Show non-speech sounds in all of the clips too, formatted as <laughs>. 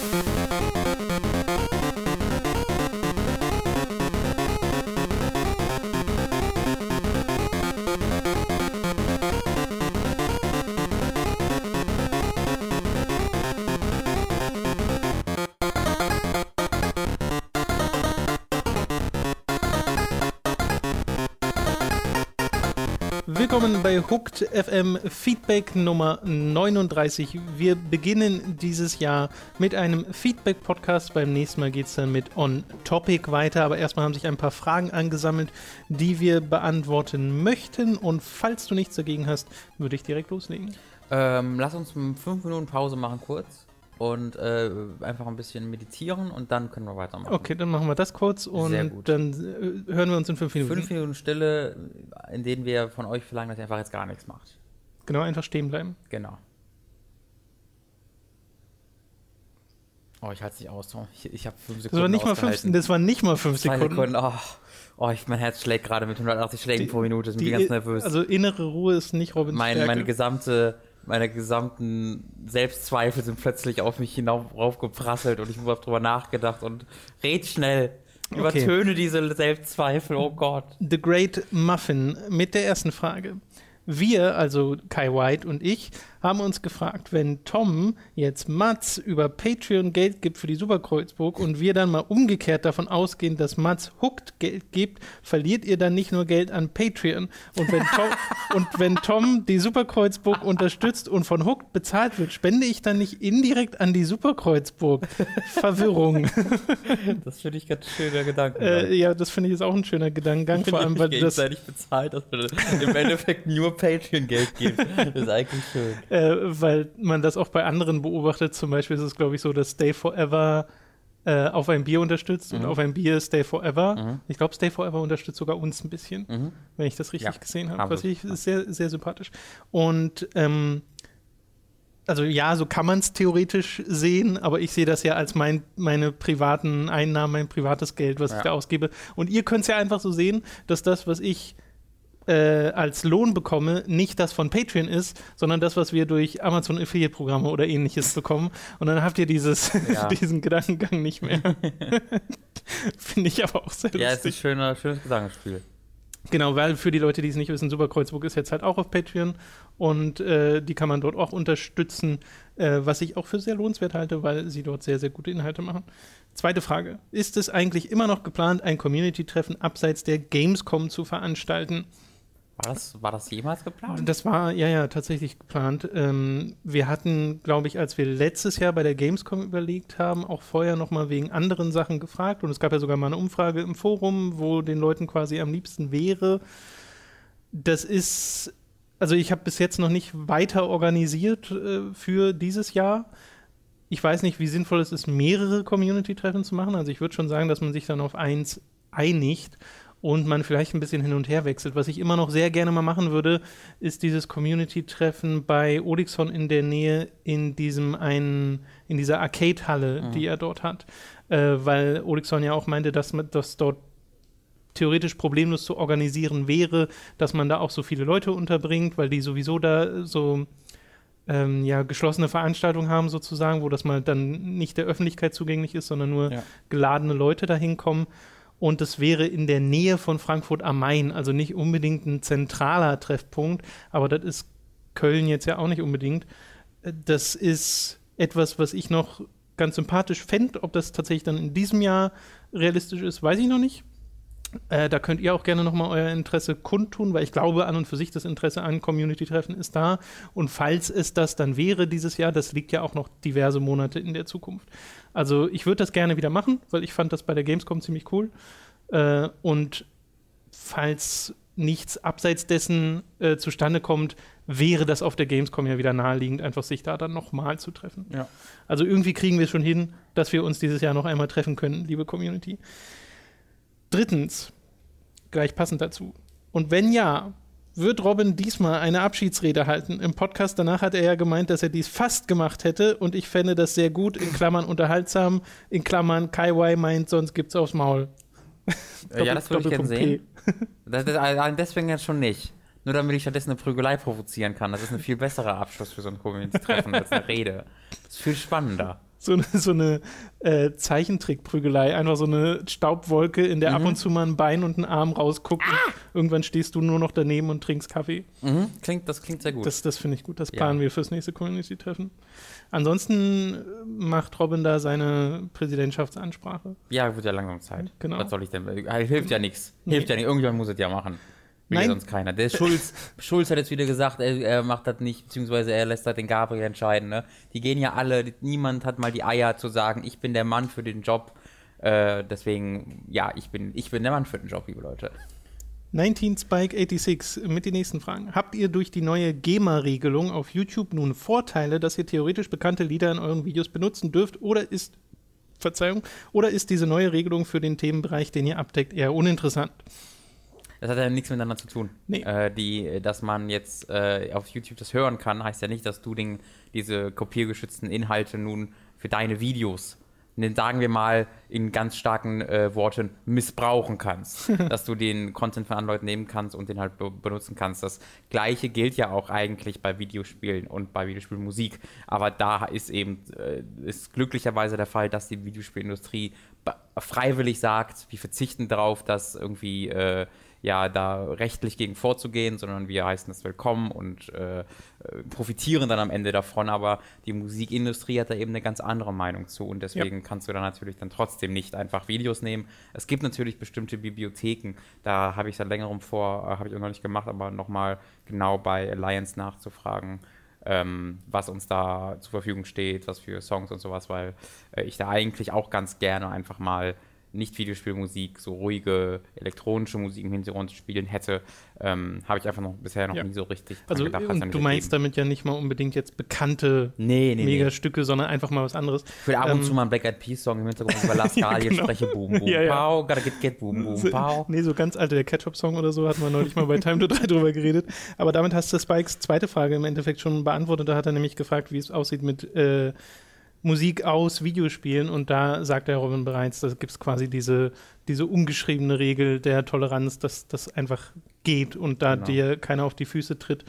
Willkommen Hooked FM Feedback Nummer 39. Wir beginnen dieses Jahr mit einem Feedback-Podcast. Beim nächsten Mal geht es dann mit On Topic weiter. Aber erstmal haben sich ein paar Fragen angesammelt, die wir beantworten möchten. Und falls du nichts dagegen hast, würde ich direkt loslegen. Ähm, lass uns fünf Minuten Pause machen kurz und äh, einfach ein bisschen meditieren und dann können wir weitermachen. Okay, dann machen wir das kurz und dann äh, hören wir uns in fünf Minuten. Fünf Minuten Stille, in denen wir von euch verlangen, dass ihr einfach jetzt gar nichts macht. Genau, einfach stehen bleiben. Genau. Oh, ich halte es nicht aus. Ich, ich habe fünf Sekunden. Das war nicht mal fünf, das waren nicht mal fünf Sekunden. Sekunden. Oh, oh ich, mein Herz schlägt gerade mit 180 Schlägen die, pro Minute. Ich bin die, ganz nervös. Also innere Ruhe ist nicht Robins mein, Stärke. Meine gesamte meine gesamten Selbstzweifel sind plötzlich auf mich hinaufgeprasselt und ich habe drüber nachgedacht und red schnell. Übertöne okay. diese Selbstzweifel, oh Gott. The Great Muffin mit der ersten Frage. Wir, also Kai White und ich, haben uns gefragt, wenn Tom jetzt Mats über Patreon Geld gibt für die Superkreuzburg und wir dann mal umgekehrt davon ausgehen, dass Mats Hooked Geld gibt, verliert ihr dann nicht nur Geld an Patreon. Und wenn Tom, <laughs> und wenn Tom die Superkreuzburg unterstützt und von Hooked bezahlt wird, spende ich dann nicht indirekt an die Superkreuzburg. Verwirrung. <laughs> Das finde ich ganz schöner Gedanke. Äh, ja, das finde ich ist auch ein schöner Gedankengang, vor allem weil das bezahlt, dass im Endeffekt nur Patreon Geld gibt. Das ist eigentlich schön äh, weil man das auch bei anderen beobachtet. Zum Beispiel ist es, glaube ich, so, dass Stay Forever äh, auf ein Bier unterstützt mhm. und auf ein Bier Stay Forever. Mhm. Ich glaube, Stay Forever unterstützt sogar uns ein bisschen, mhm. wenn ich das richtig ja, gesehen habe. Was ich ist sehr, sehr sympathisch. Und ähm, also ja, so kann man es theoretisch sehen, aber ich sehe das ja als mein, meine privaten Einnahmen, mein privates Geld, was ja. ich da ausgebe. Und ihr könnt es ja einfach so sehen, dass das, was ich äh, als Lohn bekomme, nicht das von Patreon ist, sondern das, was wir durch Amazon Affiliate-Programme oder ähnliches bekommen. Und dann habt ihr dieses, <laughs> ja. diesen Gedankengang nicht mehr. <laughs> Finde ich aber auch sehr lustig. Ja, es ist ein schöner, schönes Gedankenspiel. Genau, weil für die Leute, die es nicht wissen, Superkreuzburg ist jetzt halt auch auf Patreon und äh, die kann man dort auch unterstützen, äh, was ich auch für sehr lohnenswert halte, weil sie dort sehr, sehr gute Inhalte machen. Zweite Frage. Ist es eigentlich immer noch geplant, ein Community-Treffen abseits der Gamescom zu veranstalten? War das, war das jemals geplant? Das war, ja, ja, tatsächlich geplant. Ähm, wir hatten, glaube ich, als wir letztes Jahr bei der Gamescom überlegt haben, auch vorher nochmal wegen anderen Sachen gefragt. Und es gab ja sogar mal eine Umfrage im Forum, wo den Leuten quasi am liebsten wäre. Das ist, also ich habe bis jetzt noch nicht weiter organisiert äh, für dieses Jahr. Ich weiß nicht, wie sinnvoll es ist, mehrere Community-Treffen zu machen. Also ich würde schon sagen, dass man sich dann auf eins einigt und man vielleicht ein bisschen hin und her wechselt. Was ich immer noch sehr gerne mal machen würde, ist dieses Community-Treffen bei Odixon in der Nähe in diesem einen, in dieser Arcade-Halle, mhm. die er dort hat. Äh, weil Odixon ja auch meinte, dass, dass dort theoretisch problemlos zu organisieren wäre, dass man da auch so viele Leute unterbringt, weil die sowieso da so ähm, ja, geschlossene Veranstaltungen haben sozusagen, wo das mal dann nicht der Öffentlichkeit zugänglich ist, sondern nur ja. geladene Leute da hinkommen und es wäre in der Nähe von Frankfurt am Main, also nicht unbedingt ein zentraler Treffpunkt, aber das ist Köln jetzt ja auch nicht unbedingt. Das ist etwas, was ich noch ganz sympathisch fände. Ob das tatsächlich dann in diesem Jahr realistisch ist, weiß ich noch nicht. Äh, da könnt ihr auch gerne nochmal euer Interesse kundtun, weil ich glaube, an und für sich das Interesse an Community-Treffen ist da. Und falls es das dann wäre dieses Jahr, das liegt ja auch noch diverse Monate in der Zukunft. Also ich würde das gerne wieder machen, weil ich fand das bei der Gamescom ziemlich cool. Äh, und falls nichts abseits dessen äh, zustande kommt, wäre das auf der Gamescom ja wieder naheliegend, einfach sich da dann nochmal zu treffen. Ja. Also irgendwie kriegen wir es schon hin, dass wir uns dieses Jahr noch einmal treffen können, liebe Community. Drittens, gleich passend dazu. Und wenn ja, wird Robin diesmal eine Abschiedsrede halten. Im Podcast danach hat er ja gemeint, dass er dies fast gemacht hätte und ich fände das sehr gut, in Klammern unterhaltsam, in Klammern Kai Y meint, sonst gibt's aufs Maul. Doppel, ja, das würde ich gerne sehen. Das, das, deswegen jetzt schon nicht. Nur damit ich stattdessen eine Prügelei provozieren kann. Das ist ein viel besserer Abschluss für so ein Community-Treffen als eine Rede. Das ist viel spannender. So eine, so eine äh, Zeichentrickprügelei. Einfach so eine Staubwolke, in der mhm. ab und zu mal ein Bein und ein Arm rausguckt. Ah! irgendwann stehst du nur noch daneben und trinkst Kaffee. Mhm. Klingt, das klingt sehr gut. Das, das finde ich gut. Das planen ja. wir fürs nächste Community-Treffen. Ansonsten äh, macht Robin da seine Präsidentschaftsansprache. Ja, wird ja langsam Zeit. Genau. Was soll ich denn? Äh, hilft ja nichts. Hilft nee. ja nicht. Irgendjemand muss es ja machen. Will Nein. sonst keiner. Der Schulz, Schulz hat jetzt wieder gesagt, er, er, macht das nicht, beziehungsweise er lässt halt den Gabriel entscheiden. Ne? Die gehen ja alle, niemand hat mal die Eier zu sagen, ich bin der Mann für den Job. Äh, deswegen, ja, ich bin, ich bin der Mann für den Job, liebe Leute. 19 Spike 86 mit den nächsten Fragen. Habt ihr durch die neue GEMA-Regelung auf YouTube nun Vorteile, dass ihr theoretisch bekannte Lieder in euren Videos benutzen dürft oder ist Verzeihung, oder ist diese neue Regelung für den Themenbereich, den ihr abdeckt, eher uninteressant? Das hat ja nichts miteinander zu tun. Nee. Äh, die, dass man jetzt äh, auf YouTube das hören kann, heißt ja nicht, dass du den, diese kopiergeschützten Inhalte nun für deine Videos, sagen wir mal in ganz starken äh, Worten, missbrauchen kannst. <laughs> dass du den Content von anderen Leuten nehmen kannst und den halt be benutzen kannst. Das gleiche gilt ja auch eigentlich bei Videospielen und bei Videospielmusik. Aber da ist eben äh, ist glücklicherweise der Fall, dass die Videospielindustrie freiwillig sagt, wir verzichten darauf, dass irgendwie äh, ja da rechtlich gegen vorzugehen, sondern wir heißen es willkommen und äh, profitieren dann am Ende davon. Aber die Musikindustrie hat da eben eine ganz andere Meinung zu und deswegen ja. kannst du da natürlich dann trotzdem nicht einfach Videos nehmen. Es gibt natürlich bestimmte Bibliotheken, da habe ich seit längerem vor, äh, habe ich auch noch nicht gemacht, aber nochmal genau bei Alliance nachzufragen. Ähm, was uns da zur Verfügung steht, was für Songs und sowas, weil äh, ich da eigentlich auch ganz gerne einfach mal nicht Videospielmusik, so ruhige elektronische Musik im Hintergrund spielen hätte, ähm, habe ich einfach noch bisher noch ja. nie so richtig also, gedacht. Und du meinst damit ja nicht mal unbedingt jetzt bekannte nee, nee, Megastücke, nee. sondern einfach mal was anderes. Ich will ab und ähm, zu mal einen Black Eyed Peas Song im Hintergrund über <laughs> Lascalia ja, genau. spreche, boom, boom, ja, ja. pow, gotta get, get, boom, boom, pow. Nee, so ganz alte, der Ketchup-Song oder so, hatten wir neulich mal bei Time to 3 drüber geredet. Aber damit hast du Spikes zweite Frage im Endeffekt schon beantwortet. Da hat er nämlich gefragt, wie es aussieht mit äh, Musik aus Videospielen und da sagt der Robin bereits, da gibt es quasi diese, diese ungeschriebene Regel der Toleranz, dass das einfach geht und da genau. dir keiner auf die Füße tritt.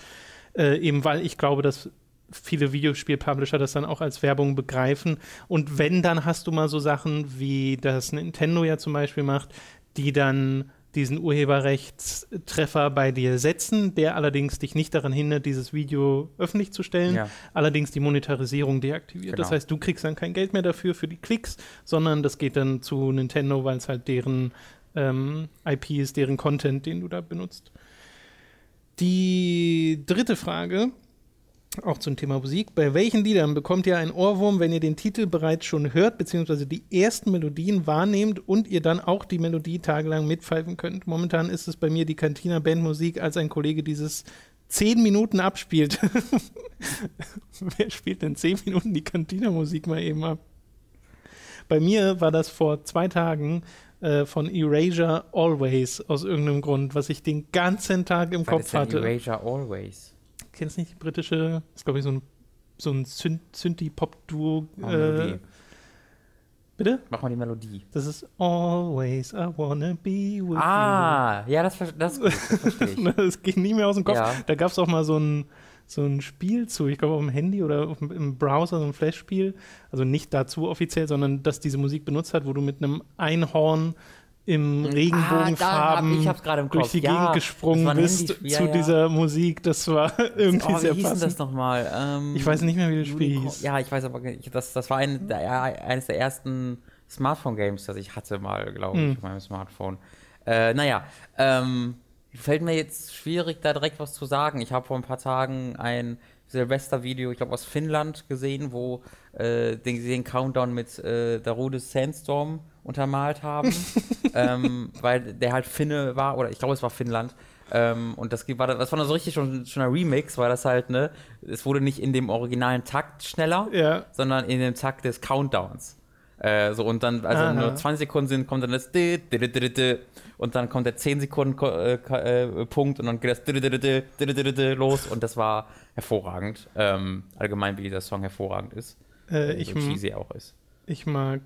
Äh, eben weil ich glaube, dass viele Videospiel-Publisher das dann auch als Werbung begreifen. Und wenn, dann hast du mal so Sachen, wie das Nintendo ja zum Beispiel macht, die dann diesen Urheberrechtstreffer bei dir setzen, der allerdings dich nicht daran hindert, dieses Video öffentlich zu stellen, ja. allerdings die Monetarisierung deaktiviert. Genau. Das heißt, du kriegst dann kein Geld mehr dafür für die Klicks, sondern das geht dann zu Nintendo, weil es halt deren ähm, IP ist, deren Content, den du da benutzt. Die dritte Frage auch zum Thema Musik. Bei welchen Liedern bekommt ihr einen Ohrwurm, wenn ihr den Titel bereits schon hört, beziehungsweise die ersten Melodien wahrnehmt und ihr dann auch die Melodie tagelang mitpfeifen könnt? Momentan ist es bei mir die Cantina Bandmusik, als ein Kollege dieses zehn Minuten abspielt. <laughs> Wer spielt denn zehn Minuten die Cantina-Musik mal eben ab? Bei mir war das vor zwei Tagen äh, von Erasure Always aus irgendeinem Grund, was ich den ganzen Tag im was Kopf hatte. Erasure Always kennst nicht die britische, ist glaube ich so ein, so ein Synthie-Pop-Duo. Äh, bitte? Mach mal die Melodie. Das ist Always I wanna be with ah, you. ja, das, das, das verstehe ich. <laughs> das ging nie mehr aus dem Kopf. Ja. Da gab es auch mal so ein, so ein Spiel zu, ich glaube auf dem Handy oder auf, im Browser, so ein Flash-Spiel. Also nicht dazu offiziell, sondern das diese Musik benutzt hat, wo du mit einem Einhorn im hm. Regenbogenfarben ah, durch die ja, Gegend gesprungen bist ja, zu ja. dieser Musik. Das war <laughs> irgendwie oh, sehr wie passend. das nochmal? Ähm, ich weiß nicht mehr, wie das Spiel hieß. Ja, ich weiß aber das, das war ein, der, eines der ersten Smartphone-Games, das ich hatte mal, glaube ich, hm. auf meinem Smartphone. Äh, naja, ähm, fällt mir jetzt schwierig, da direkt was zu sagen. Ich habe vor ein paar Tagen ein Silvester-Video, ich glaube aus Finnland gesehen, wo äh, den, den Countdown mit äh, Darude Sandstorm untermalt haben, ähm, weil der halt Finne war, oder ich glaube, es war Finnland. Ähm, und das war, das war so richtig schon, schon ein Remix, weil das halt, ne, es wurde nicht in dem originalen Takt schneller, ja. sondern in dem Takt des Countdowns. Äh, so, und dann, also Aha. nur 20 Sekunden sind, kommt dann das und dann kommt der 10 Sekunden äh, äh, Punkt und dann geht das los und das war hervorragend. Ähm, allgemein, wie dieser Song hervorragend ist. Äh, ich, so cheesy auch ist. Ich mag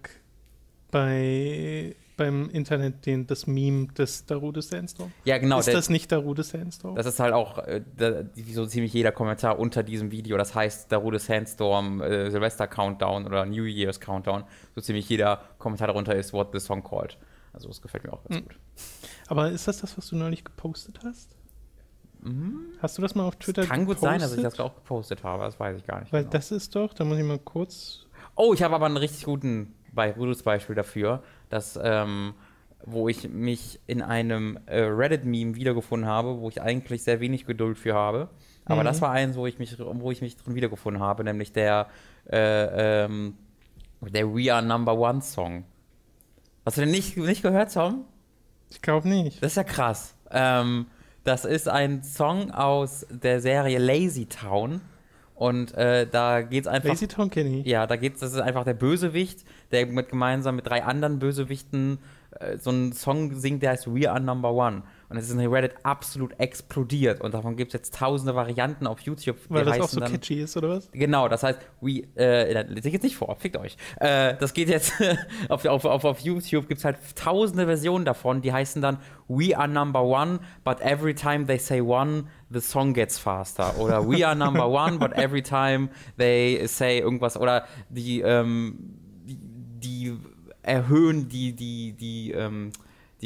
bei beim Internet den, das Meme des Darude Sandstorm. Ja, genau. Ist der, das nicht Darude Sandstorm? Das ist halt auch äh, da, so ziemlich jeder Kommentar unter diesem Video. Das heißt Darude Sandstorm, äh, Silvester Countdown oder New Year's Countdown. So ziemlich jeder Kommentar darunter ist What the Song Called. Also das gefällt mir auch ganz mhm. gut. Aber ist das das, was du neulich gepostet hast? Mhm. Hast du das mal auf Twitter gepostet? Kann gut sein, dass ich das auch gepostet habe, das weiß ich gar nicht. Weil genau. das ist doch, da muss ich mal kurz. Oh, ich habe aber einen richtig guten bei Rudels Beispiel dafür, dass ähm, wo ich mich in einem äh, Reddit-Meme wiedergefunden habe, wo ich eigentlich sehr wenig Geduld für habe. Aber mhm. das war eins, wo ich mich, wo ich mich drin wiedergefunden habe, nämlich der, äh, ähm, der We Are Number One Song. Hast du den nicht, nicht gehört, Tom? Ich glaube nicht. Das ist ja krass. Ähm, das ist ein Song aus der Serie Lazy Town. Und äh, da geht's einfach. Lazy Town kenne ich. Ja, da geht's, das ist einfach der Bösewicht, der mit gemeinsam mit drei anderen Bösewichten äh, so einen Song singt, der heißt We Are Number One. Und es ist in Reddit absolut explodiert. Und davon gibt es jetzt tausende Varianten auf YouTube. Weil das auch so dann, catchy ist, oder was? Genau, das heißt, we, äh, lese ich jetzt nicht vor, fickt euch. Äh, das geht jetzt, <laughs> auf, auf, auf, auf YouTube gibt es halt tausende Versionen davon, die heißen dann We are number one, but every time they say one, the song gets faster. Oder We are number one, but every time they say irgendwas. Oder die, ähm, die, die erhöhen die, die, die, ähm,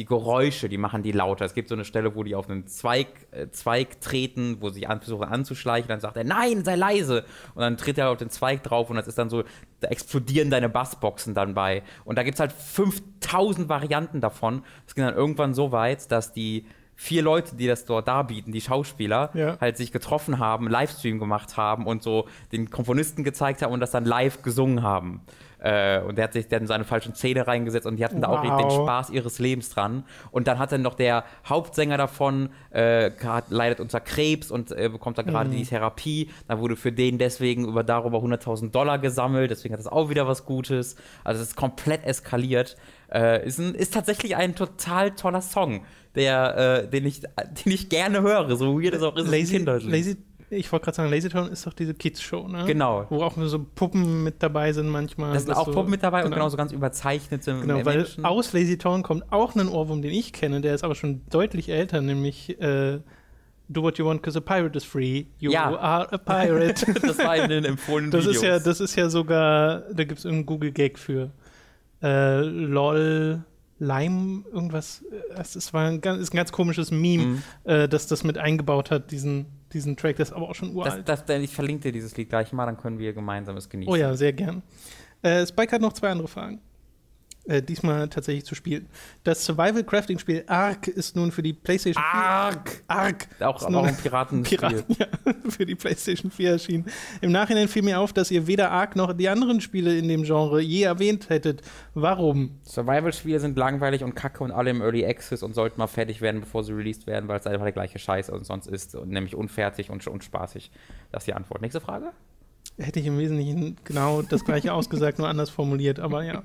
die Geräusche, die machen die lauter. Es gibt so eine Stelle, wo die auf einen Zweig, äh, Zweig treten, wo sie an, versuchen anzuschleichen, dann sagt er, nein, sei leise. Und dann tritt er auf den Zweig drauf und das ist dann so, da explodieren deine Bassboxen dann bei. Und da gibt es halt 5000 Varianten davon. Es ging dann irgendwann so weit, dass die vier Leute, die das dort darbieten, die Schauspieler, ja. halt sich getroffen haben, Livestream gemacht haben und so den Komponisten gezeigt haben und das dann live gesungen haben. Äh, und der hat sich dann seine falschen Zähne reingesetzt und die hatten wow. da auch den Spaß ihres Lebens dran. Und dann hat dann noch der Hauptsänger davon, äh, leidet unter Krebs und äh, bekommt da gerade mhm. die Therapie. Da wurde für den deswegen über darüber 100.000 Dollar gesammelt. Deswegen hat das auch wieder was Gutes. Also es ist komplett eskaliert. Äh, ist, ein, ist tatsächlich ein total toller Song, der, äh, den, ich, <laughs> den ich gerne höre, so weird es auch ist. Lazy, Lazy ich wollte gerade sagen, Lasertown ist doch diese Kids-Show, ne? Genau. Wo auch so Puppen mit dabei sind manchmal. Da sind auch so, Puppen mit dabei genau. und genau so ganz überzeichnete Genau, weil aus Lasertown kommt auch ein Ohrwurm, den ich kenne, der ist aber schon deutlich älter, nämlich äh, Do what you want, because a pirate is free. You ja. are a pirate. <laughs> das war in den empfohlenen das Videos. Ist ja, das ist ja sogar, da gibt es einen Google-Gag für. Äh, LOL Lime, irgendwas, das ist, war ein, ist ein ganz komisches Meme, mhm. äh, das das mit eingebaut hat, diesen diesen Track, das ist aber auch schon uralt. Das, das, ich verlinke dir dieses Lied gleich mal, dann können wir gemeinsam es genießen. Oh ja, sehr gern. Äh, Spike hat noch zwei andere Fragen. Äh, diesmal tatsächlich zu spielen. Das Survival-Crafting-Spiel Ark ist nun für die PlayStation 4. Ark! Ark! Auch, auch ein Piraten <laughs> Piraten, ja, <laughs> für die PlayStation 4 erschienen. Im Nachhinein fiel mir auf, dass ihr weder Ark noch die anderen Spiele in dem Genre je erwähnt hättet. Warum? Survival-Spiele sind langweilig und kacke und alle im Early Access und sollten mal fertig werden, bevor sie released werden, weil es einfach der gleiche Scheiß und sonst ist, nämlich unfertig und unspaßig. Das ist die Antwort. Nächste Frage? Hätte ich im Wesentlichen genau das gleiche <laughs> ausgesagt, nur anders formuliert. Aber ja.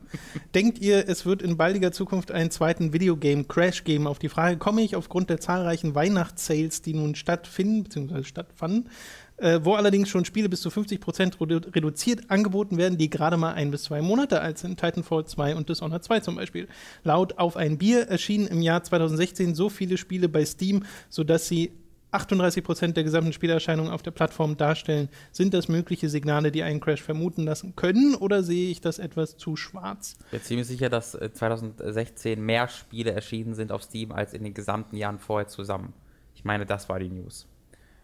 Denkt ihr, es wird in baldiger Zukunft einen zweiten Videogame-Crash geben? Auf die Frage komme ich aufgrund der zahlreichen Weihnachtssales, die nun stattfinden, beziehungsweise stattfanden, äh, wo allerdings schon Spiele bis zu 50% redu reduziert angeboten werden, die gerade mal ein bis zwei Monate alt sind. Titanfall 2 und Dishonored 2 zum Beispiel. Laut Auf ein Bier erschienen im Jahr 2016 so viele Spiele bei Steam, sodass sie 38 Prozent der gesamten Spielerscheinungen auf der Plattform darstellen. Sind das mögliche Signale, die einen Crash vermuten lassen können, oder sehe ich das etwas zu schwarz? Ich bin ziemlich sicher, dass 2016 äh, mehr Spiele erschienen sind auf Steam als in den gesamten Jahren vorher zusammen. Ich meine, das war die News.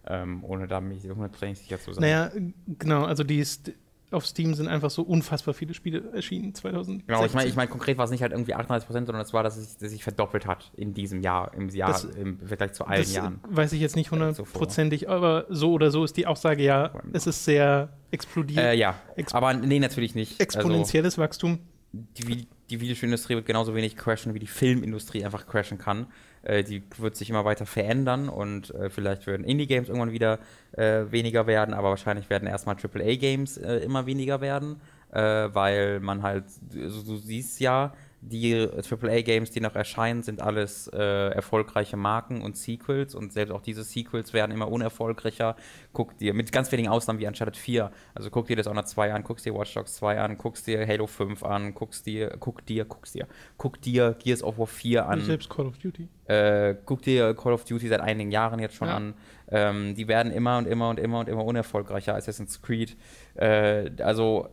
Ähm, ohne da mich hundertprozentig sicher zu sein. Naja, genau, also die ist auf Steam sind einfach so unfassbar viele Spiele erschienen 2000. Genau, ich meine, ich mein, konkret war es nicht halt irgendwie 38 Prozent, sondern es war, dass es, sich verdoppelt hat in diesem Jahr, im Jahr, das, im Vergleich zu allen Jahren. Weiß ich jetzt nicht hundertprozentig, aber so oder so ist die Aussage ja, es ist sehr explodiert. Äh, ja, Ex aber nee, natürlich nicht. Also Exponentielles also, Wachstum. Die, die Videospielindustrie wird genauso wenig crashen, wie die Filmindustrie einfach crashen kann. Äh, die wird sich immer weiter verändern und äh, vielleicht werden Indie-Games irgendwann wieder äh, weniger werden, aber wahrscheinlich werden erstmal AAA-Games äh, immer weniger werden, äh, weil man halt, also du siehst ja, die AAA-Games, die noch erscheinen, sind alles äh, erfolgreiche Marken und Sequels und selbst auch diese Sequels werden immer unerfolgreicher. Guck dir, mit ganz wenigen Ausnahmen wie Uncharted 4, also guck dir das Dishonored 2 an, guckst dir Watch Dogs 2 an, guckst dir Halo 5 an, guckst dir, guck dir, guckst dir, guck dir Gears of War 4 an. Und selbst Call of Duty. Äh, guck dir Call of Duty seit einigen Jahren jetzt schon ja. an. Ähm, die werden immer und immer und immer und immer unerfolgreicher. Assassin's Creed. Äh, also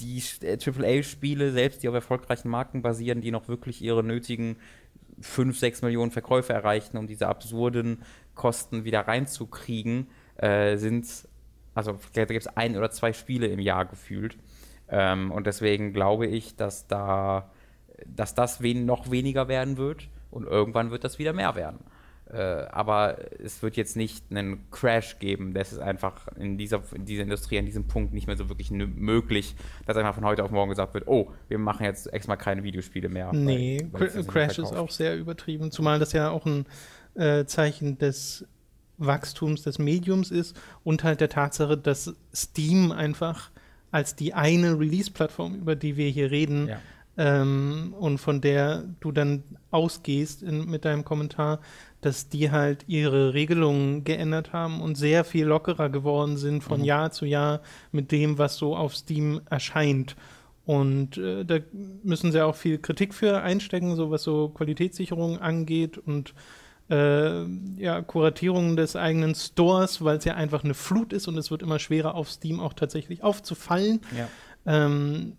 die AAA-Spiele, selbst die auf erfolgreichen Marken basieren, die noch wirklich ihre nötigen 5, 6 Millionen Verkäufe erreichen, um diese absurden Kosten wieder reinzukriegen, äh, sind, also da gibt es ein oder zwei Spiele im Jahr gefühlt. Ähm, und deswegen glaube ich, dass da, dass das wen noch weniger werden wird und irgendwann wird das wieder mehr werden. Äh, aber es wird jetzt nicht einen Crash geben. Das ist einfach in dieser, in dieser Industrie an diesem Punkt nicht mehr so wirklich möglich, dass einfach von heute auf morgen gesagt wird, oh, wir machen jetzt extra keine Videospiele mehr. Nee, weil, weil Crash ist auch sehr übertrieben, zumal das ja auch ein äh, Zeichen des Wachstums des Mediums ist und halt der Tatsache, dass Steam einfach als die eine Release-Plattform, über die wir hier reden, ja. ähm, und von der du dann ausgehst in, mit deinem Kommentar, dass die halt ihre Regelungen geändert haben und sehr viel lockerer geworden sind von mhm. Jahr zu Jahr mit dem, was so auf Steam erscheint. Und äh, da müssen sie auch viel Kritik für einstecken, so was so Qualitätssicherung angeht und äh, ja, Kuratierung des eigenen Stores, weil es ja einfach eine Flut ist und es wird immer schwerer auf Steam auch tatsächlich aufzufallen. Ja. Ähm,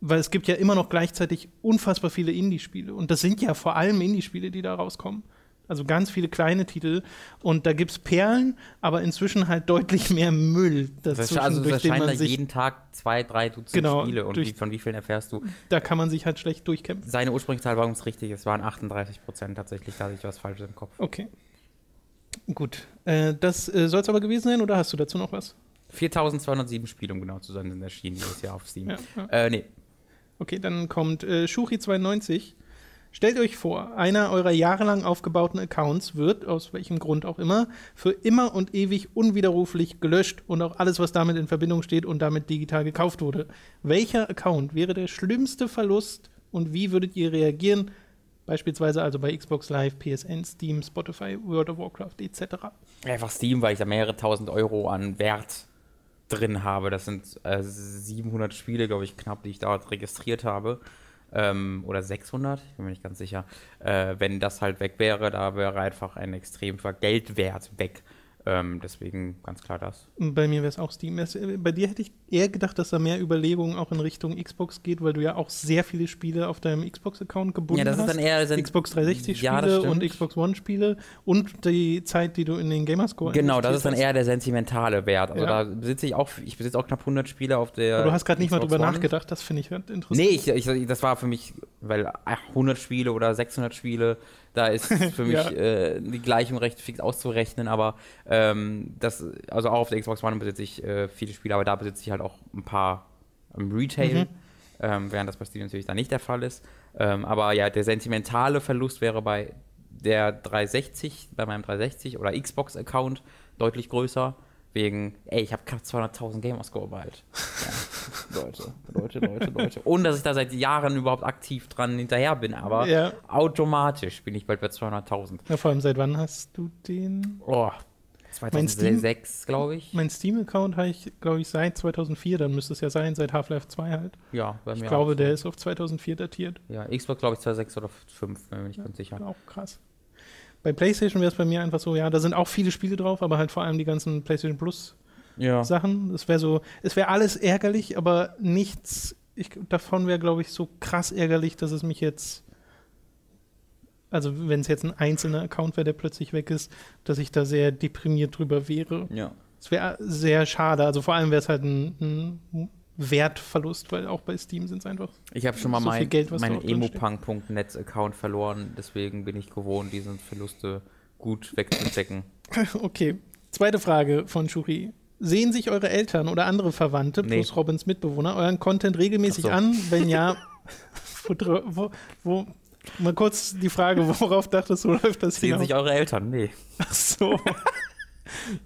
weil es gibt ja immer noch gleichzeitig unfassbar viele Indie-Spiele. Und das sind ja vor allem Indie-Spiele, die da rauskommen. Also ganz viele kleine Titel. Und da gibt es Perlen, aber inzwischen halt deutlich mehr Müll dazwischen. Also es erscheinen da jeden Tag zwei, drei Dutzend genau, Spiele. Und wie, von wie vielen erfährst du? Da kann man sich halt schlecht durchkämpfen. Seine ursprüngliche Zahl war uns richtig. Es waren 38 Prozent tatsächlich. Da hatte ich was Falsches im Kopf. Okay. Gut. Äh, das äh, soll es aber gewesen sein oder hast du dazu noch was? 4207 Spiele, um genau zu sein, sind erschienen dieses Jahr auf Steam. Ja, ja. Äh, nee. Okay, dann kommt äh, Schuchi92 Stellt euch vor, einer eurer jahrelang aufgebauten Accounts wird, aus welchem Grund auch immer, für immer und ewig unwiderruflich gelöscht und auch alles, was damit in Verbindung steht und damit digital gekauft wurde. Welcher Account wäre der schlimmste Verlust und wie würdet ihr reagieren? Beispielsweise also bei Xbox Live, PSN, Steam, Spotify, World of Warcraft etc. Einfach Steam, weil ich da mehrere tausend Euro an Wert drin habe. Das sind äh, 700 Spiele, glaube ich, knapp, die ich dort registriert habe ähm, oder 600, ich bin mir nicht ganz sicher. Äh, wenn das halt weg wäre, da wäre einfach ein extrem Geldwert weg. Ähm, deswegen ganz klar das. Bei mir wäre es auch Steam. Bei dir hätte ich eher gedacht, dass da mehr Überlegungen auch in Richtung Xbox geht, weil du ja auch sehr viele Spiele auf deinem Xbox-Account gebunden hast. Ja, das hast. ist dann eher sind, Xbox 360-Spiele ja, und Xbox One-Spiele und die Zeit, die du in den Gamerscore Genau, das ist dann eher der sentimentale Wert. Also ja. da besitze ich auch, ich besitze auch knapp 100 Spiele auf der. Aber du hast gerade nicht mal drüber One. nachgedacht, das finde ich halt interessant. Nee, ich, ich, das war für mich, weil 100 Spiele oder 600 Spiele da ist für <laughs> mich ja. äh, die Gleichung recht fix auszurechnen, aber ähm, das, also auch auf der Xbox One besitze ich äh, viele Spiele, aber da besitze ich halt auch ein paar im Retail, mhm. ähm, während das bei Steam natürlich da nicht der Fall ist. Ähm, aber ja, der sentimentale Verlust wäre bei der 360, bei meinem 360 oder Xbox-Account deutlich größer. Wegen, ey, ich habe knapp 200.000 Gamerscore bald. Ja, <laughs> Leute, Leute, Leute, Leute. Ohne, dass ich da seit Jahren überhaupt aktiv dran hinterher bin, aber ja. automatisch bin ich bald bei 200.000. Ja, vor allem, seit wann hast du den? Oh, 2006, glaube ich. Mein Steam-Account habe ich, glaube ich, seit 2004, dann müsste es ja sein, seit Half-Life 2 halt. Ja, bei mir Ich glaube, der ist auf 2004 datiert. Ja, Xbox, glaube ich, 2006 oder 2005, bin mir nicht ja, ganz sicher. Auch krass. Bei PlayStation wäre es bei mir einfach so, ja, da sind auch viele Spiele drauf, aber halt vor allem die ganzen PlayStation Plus ja. Sachen. Das wäre so, es wäre alles ärgerlich, aber nichts ich, davon wäre, glaube ich, so krass ärgerlich, dass es mich jetzt, also wenn es jetzt ein einzelner Account wäre, der plötzlich weg ist, dass ich da sehr deprimiert drüber wäre. Ja. Es wäre sehr schade. Also vor allem wäre es halt ein, ein Wertverlust, weil auch bei Steam sind es einfach. Ich habe schon mal so mein, Geld, meinen emopunk.net-Account verloren, deswegen bin ich gewohnt, diese Verluste gut wegzustecken. <laughs> okay. Zweite Frage von Shuri. Sehen sich eure Eltern oder andere Verwandte nee. plus Robins Mitbewohner euren Content regelmäßig so. an? Wenn ja, <laughs> wo, wo, wo, mal kurz die Frage, worauf dachtest du, läuft das Sehen sich eure Eltern? Nee. Ach so.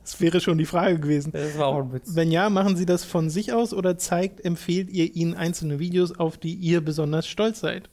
Das wäre schon die Frage gewesen. Das war auch ein Witz. Wenn ja, machen Sie das von sich aus oder zeigt, empfehlt ihr Ihnen einzelne Videos, auf die ihr besonders stolz seid?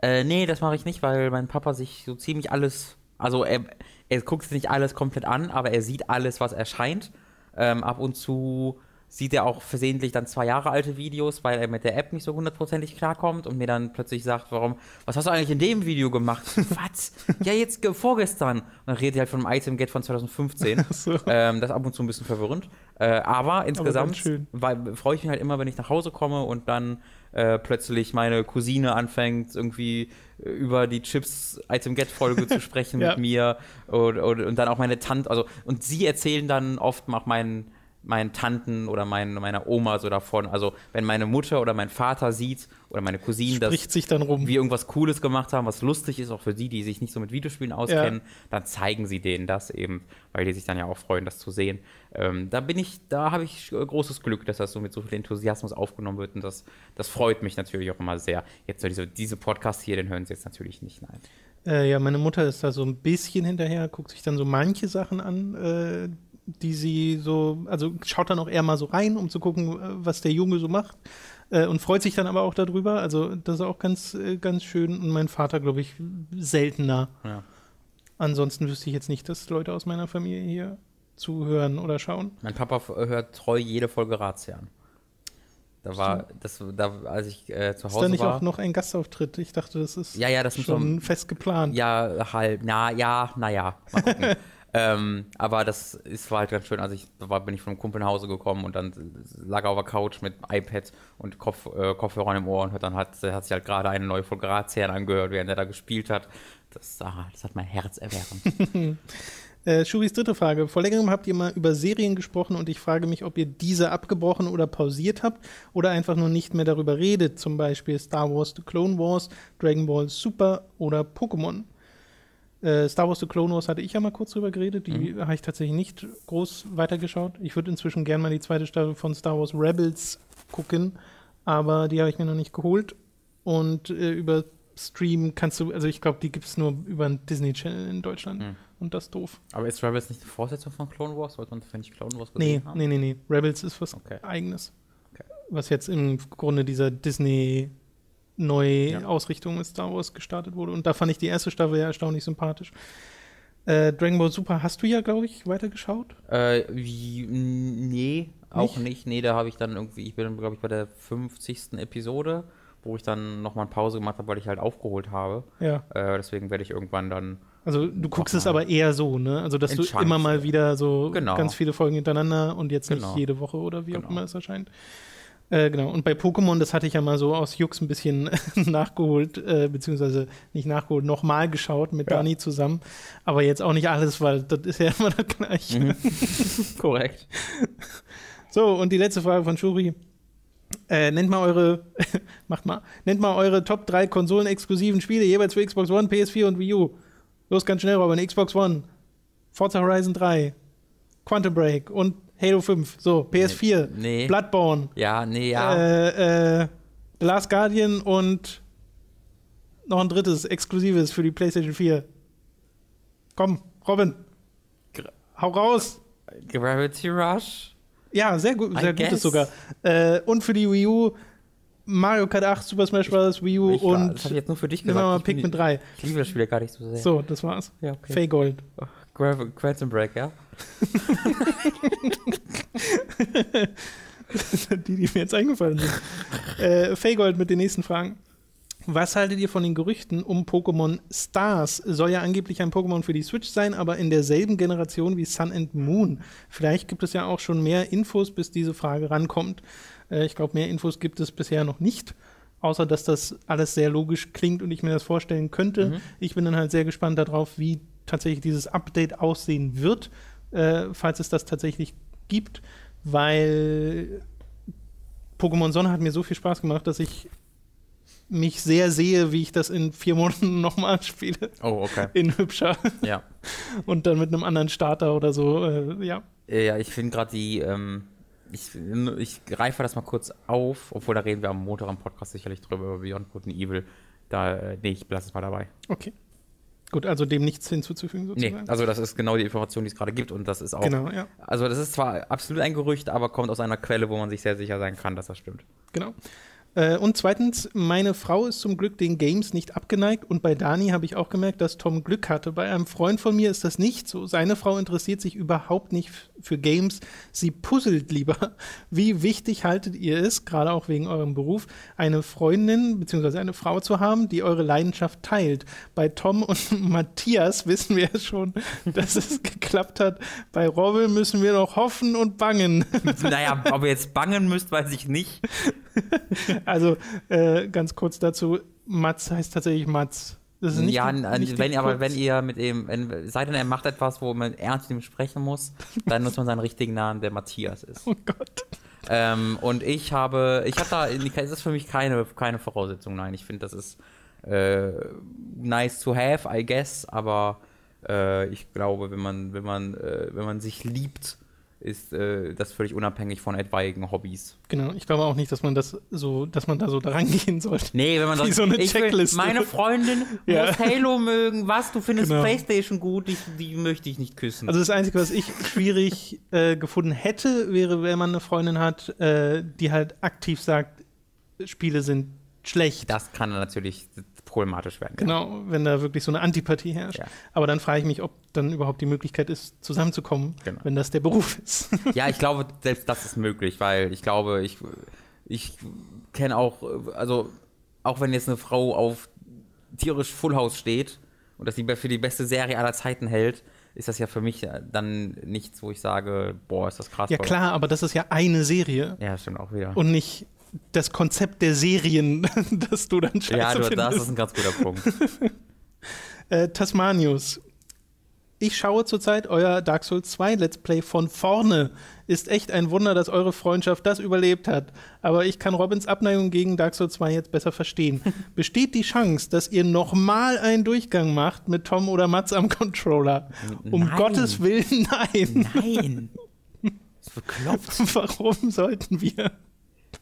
Äh, nee, das mache ich nicht, weil mein Papa sich so ziemlich alles, also er, er guckt sich nicht alles komplett an, aber er sieht alles, was erscheint. Ähm, ab und zu sieht er auch versehentlich dann zwei Jahre alte Videos, weil er mit der App nicht so hundertprozentig klarkommt und mir dann plötzlich sagt, warum, was hast du eigentlich in dem Video gemacht? <laughs> was? ja, jetzt vorgestern. Und dann redet er halt von einem Item Get von 2015. So. Ähm, das ist ab und zu ein bisschen verwirrend. Äh, aber insgesamt freue ich mich halt immer, wenn ich nach Hause komme und dann äh, plötzlich meine Cousine anfängt, irgendwie äh, über die Chips-Item-Get-Folge zu sprechen <laughs> ja. mit mir und, und, und, dann auch meine Tante, also und sie erzählen dann oft auch meinen meinen Tanten oder mein, meiner Oma so davon. Also wenn meine Mutter oder mein Vater sieht oder meine Cousine, dass sich dann rum. wir irgendwas Cooles gemacht haben, was lustig ist, auch für die, die sich nicht so mit Videospielen auskennen, ja. dann zeigen sie denen das eben, weil die sich dann ja auch freuen, das zu sehen. Ähm, da bin ich, da habe ich großes Glück, dass das so mit so viel Enthusiasmus aufgenommen wird und das, das freut mich natürlich auch immer sehr. Jetzt so diese, diese Podcast hier, den hören sie jetzt natürlich nicht, nein. Äh, ja, meine Mutter ist da so ein bisschen hinterher, guckt sich dann so manche Sachen an, äh, die sie so, also schaut dann auch eher mal so rein, um zu gucken, äh, was der Junge so macht. Äh, und freut sich dann aber auch darüber. Also, das ist auch ganz, äh, ganz schön. Und mein Vater, glaube ich, seltener. Ja. Ansonsten wüsste ich jetzt nicht, dass Leute aus meiner Familie hier zuhören oder schauen. Mein Papa hört treu jede Folge Ratsherrn. Da war, das, da, als ich äh, zu Hause war. Ist da nicht war, auch noch ein Gastauftritt? Ich dachte, das ist ja, ja, das schon fest geplant. Ja, halt, na ja, naja, mal gucken. <laughs> Ähm, aber das ist, war halt ganz schön. Also ich war, bin ich von einem Kumpel nach Hause gekommen und dann lag er auf der Couch mit iPad und Kopf, äh, Kopfhörern im Ohr und hat dann hat, hat sich halt gerade eine neue Folge Ratsherren angehört, während er da gespielt hat. Das, ah, das hat mein Herz erwärmt. <laughs> äh, Schuris dritte Frage. Vor längerem habt ihr mal über Serien gesprochen und ich frage mich, ob ihr diese abgebrochen oder pausiert habt oder einfach nur nicht mehr darüber redet. Zum Beispiel Star Wars The Clone Wars, Dragon Ball Super oder Pokémon. Äh, Star Wars The Clone Wars hatte ich ja mal kurz drüber geredet. Die mhm. habe ich tatsächlich nicht groß weitergeschaut. Ich würde inzwischen gerne mal die zweite Staffel von Star Wars Rebels gucken, aber die habe ich mir noch nicht geholt. Und äh, über Stream kannst du, also ich glaube, die gibt es nur über einen Disney Channel in Deutschland. Mhm. Und das ist doof. Aber ist Rebels nicht die Fortsetzung von Clone Wars? Sollte man, wenn ich Clone Wars gesehen nee, haben? Nee, nee, nee. Rebels ist was okay. Eigenes. Okay. Was jetzt im Grunde dieser Disney neue ja. Ausrichtung mit Star Wars gestartet wurde. Und da fand ich die erste Staffel ja erstaunlich sympathisch. Äh, Dragon Ball Super hast du ja, glaube ich, weitergeschaut? Äh, wie, nee, auch nicht. nicht. Nee, da habe ich dann irgendwie, ich bin, glaube ich, bei der 50. Episode, wo ich dann nochmal eine Pause gemacht habe, weil ich halt aufgeholt habe. Ja. Äh, deswegen werde ich irgendwann dann. Also du guckst es aber eher so, ne? Also dass du immer mal wieder so genau. ganz viele Folgen hintereinander und jetzt nicht genau. jede Woche oder wie genau. auch immer es erscheint. Äh, genau, und bei Pokémon, das hatte ich ja mal so aus Jux ein bisschen <laughs> nachgeholt, äh, beziehungsweise nicht nachgeholt, nochmal geschaut mit ja. Dani zusammen. Aber jetzt auch nicht alles, weil das ist ja <laughs> immer das Gleiche. Mhm. <laughs> Korrekt. So, und die letzte Frage von Shuri. Äh, nennt mal eure, macht mal, nennt mal eure Top 3 konsolenexklusiven Spiele, jeweils für Xbox One, PS4 und Wii U. Los, ganz schnell, Robin. Xbox One, Forza Horizon 3, Quantum Break und Halo 5. So, PS4. Nee. Bloodborne. Ja, nee, ja. Äh, äh, Last Guardian und noch ein drittes, exklusives für die PlayStation 4. Komm, Robin. Gra hau raus. Gravity Rush. Ja, sehr gut, sehr gutes sogar. Äh, und für die Wii U Mario Kart 8, Super Smash Bros. Wii U ich, und. Das habe ich jetzt nur für dich gesagt. Mal Pikmin 3. Ich liebe das Spiel ja gar nicht so sehr. So, das war's. Ja, okay. Fay Gold. Oh, Quantum Break, ja? <laughs> die, die mir jetzt eingefallen sind. Äh, Faygold mit den nächsten Fragen. Was haltet ihr von den Gerüchten um Pokémon Stars? Soll ja angeblich ein Pokémon für die Switch sein, aber in derselben Generation wie Sun and Moon. Vielleicht gibt es ja auch schon mehr Infos, bis diese Frage rankommt. Äh, ich glaube, mehr Infos gibt es bisher noch nicht. Außer dass das alles sehr logisch klingt und ich mir das vorstellen könnte. Mhm. Ich bin dann halt sehr gespannt darauf, wie tatsächlich dieses Update aussehen wird äh, falls es das tatsächlich gibt, weil Pokémon Sonne hat mir so viel Spaß gemacht, dass ich mich sehr sehe, wie ich das in vier Monaten <laughs> nochmal spiele. Oh, okay. In hübscher. Ja. Und dann mit einem anderen Starter oder so, äh, ja. Ja, ich finde gerade die, ähm, ich, ich greife das mal kurz auf, obwohl da reden wir am Montag am Podcast sicherlich drüber, über Beyond Good and Evil. Da, äh, nee, ich lasse es mal dabei. Okay. Gut, also dem nichts hinzuzufügen sozusagen? Nee, also das ist genau die Information, die es gerade gibt und das ist auch. Genau, ja. Also das ist zwar absolut ein Gerücht, aber kommt aus einer Quelle, wo man sich sehr sicher sein kann, dass das stimmt. Genau. Äh, und zweitens, meine Frau ist zum Glück den Games nicht abgeneigt und bei Dani habe ich auch gemerkt, dass Tom Glück hatte. Bei einem Freund von mir ist das nicht so. Seine Frau interessiert sich überhaupt nicht für Games. Sie puzzelt lieber. <laughs> Wie wichtig haltet ihr es, gerade auch wegen eurem Beruf, eine Freundin bzw. eine Frau zu haben, die eure Leidenschaft teilt? Bei Tom und <laughs> Matthias wissen wir schon, <laughs> dass es geklappt hat. Bei Robin müssen wir noch hoffen und bangen. Naja, ob ihr jetzt bangen müsst, weiß ich nicht. Also äh, ganz kurz dazu, Mats heißt tatsächlich Mats. Das ist nicht ja, nicht wenn, aber wenn ihr mit ihm, wenn, sei denn, er macht etwas, wo man ernst mit ihm sprechen muss, dann nutzt man seinen richtigen Namen, der Matthias ist. Oh Gott. Ähm, und ich habe, ich habe da, das ist für mich keine, keine Voraussetzung, nein. Ich finde, das ist äh, nice to have, I guess, aber äh, ich glaube, wenn man, wenn man, äh, wenn man sich liebt, ist äh, das völlig unabhängig von etwaigen Hobbys. Genau, ich glaube auch nicht, dass man das so, dass man da so dran gehen sollte. Nee, wenn man <laughs> sagt, so eine ich Checkliste. Will, meine Freundin <laughs> ja. muss Halo mögen, was, du findest genau. Playstation gut, ich, die möchte ich nicht küssen. Also das Einzige, was ich schwierig äh, gefunden hätte, wäre, wenn man eine Freundin hat, äh, die halt aktiv sagt, Spiele sind schlecht. Das kann natürlich problematisch werden. Genau, ja. wenn da wirklich so eine Antipathie herrscht. Ja. Aber dann frage ich mich, ob dann überhaupt die Möglichkeit ist, zusammenzukommen, genau. wenn das der Beruf ist. <laughs> ja, ich glaube, selbst das ist möglich, weil ich glaube, ich, ich kenne auch, also auch wenn jetzt eine Frau auf tierisch Full House steht und das für die beste Serie aller Zeiten hält, ist das ja für mich dann nichts, wo ich sage, boah, ist das krass. Ja klar, aber das ist ja eine Serie. Ja, stimmt auch wieder. Und nicht das Konzept der Serien, <laughs> das du dann scheiße Ja, du, das ist ein ganz guter Punkt. <laughs> äh, Tasmanius. Ich schaue zurzeit euer Dark Souls 2 Let's Play von vorne. Ist echt ein Wunder, dass eure Freundschaft das überlebt hat. Aber ich kann Robins Abneigung gegen Dark Souls 2 jetzt besser verstehen. <laughs> Besteht die Chance, dass ihr nochmal einen Durchgang macht mit Tom oder Mats am Controller? Um nein. Gottes Willen, nein. Nein. Bekloppt. Warum sollten wir?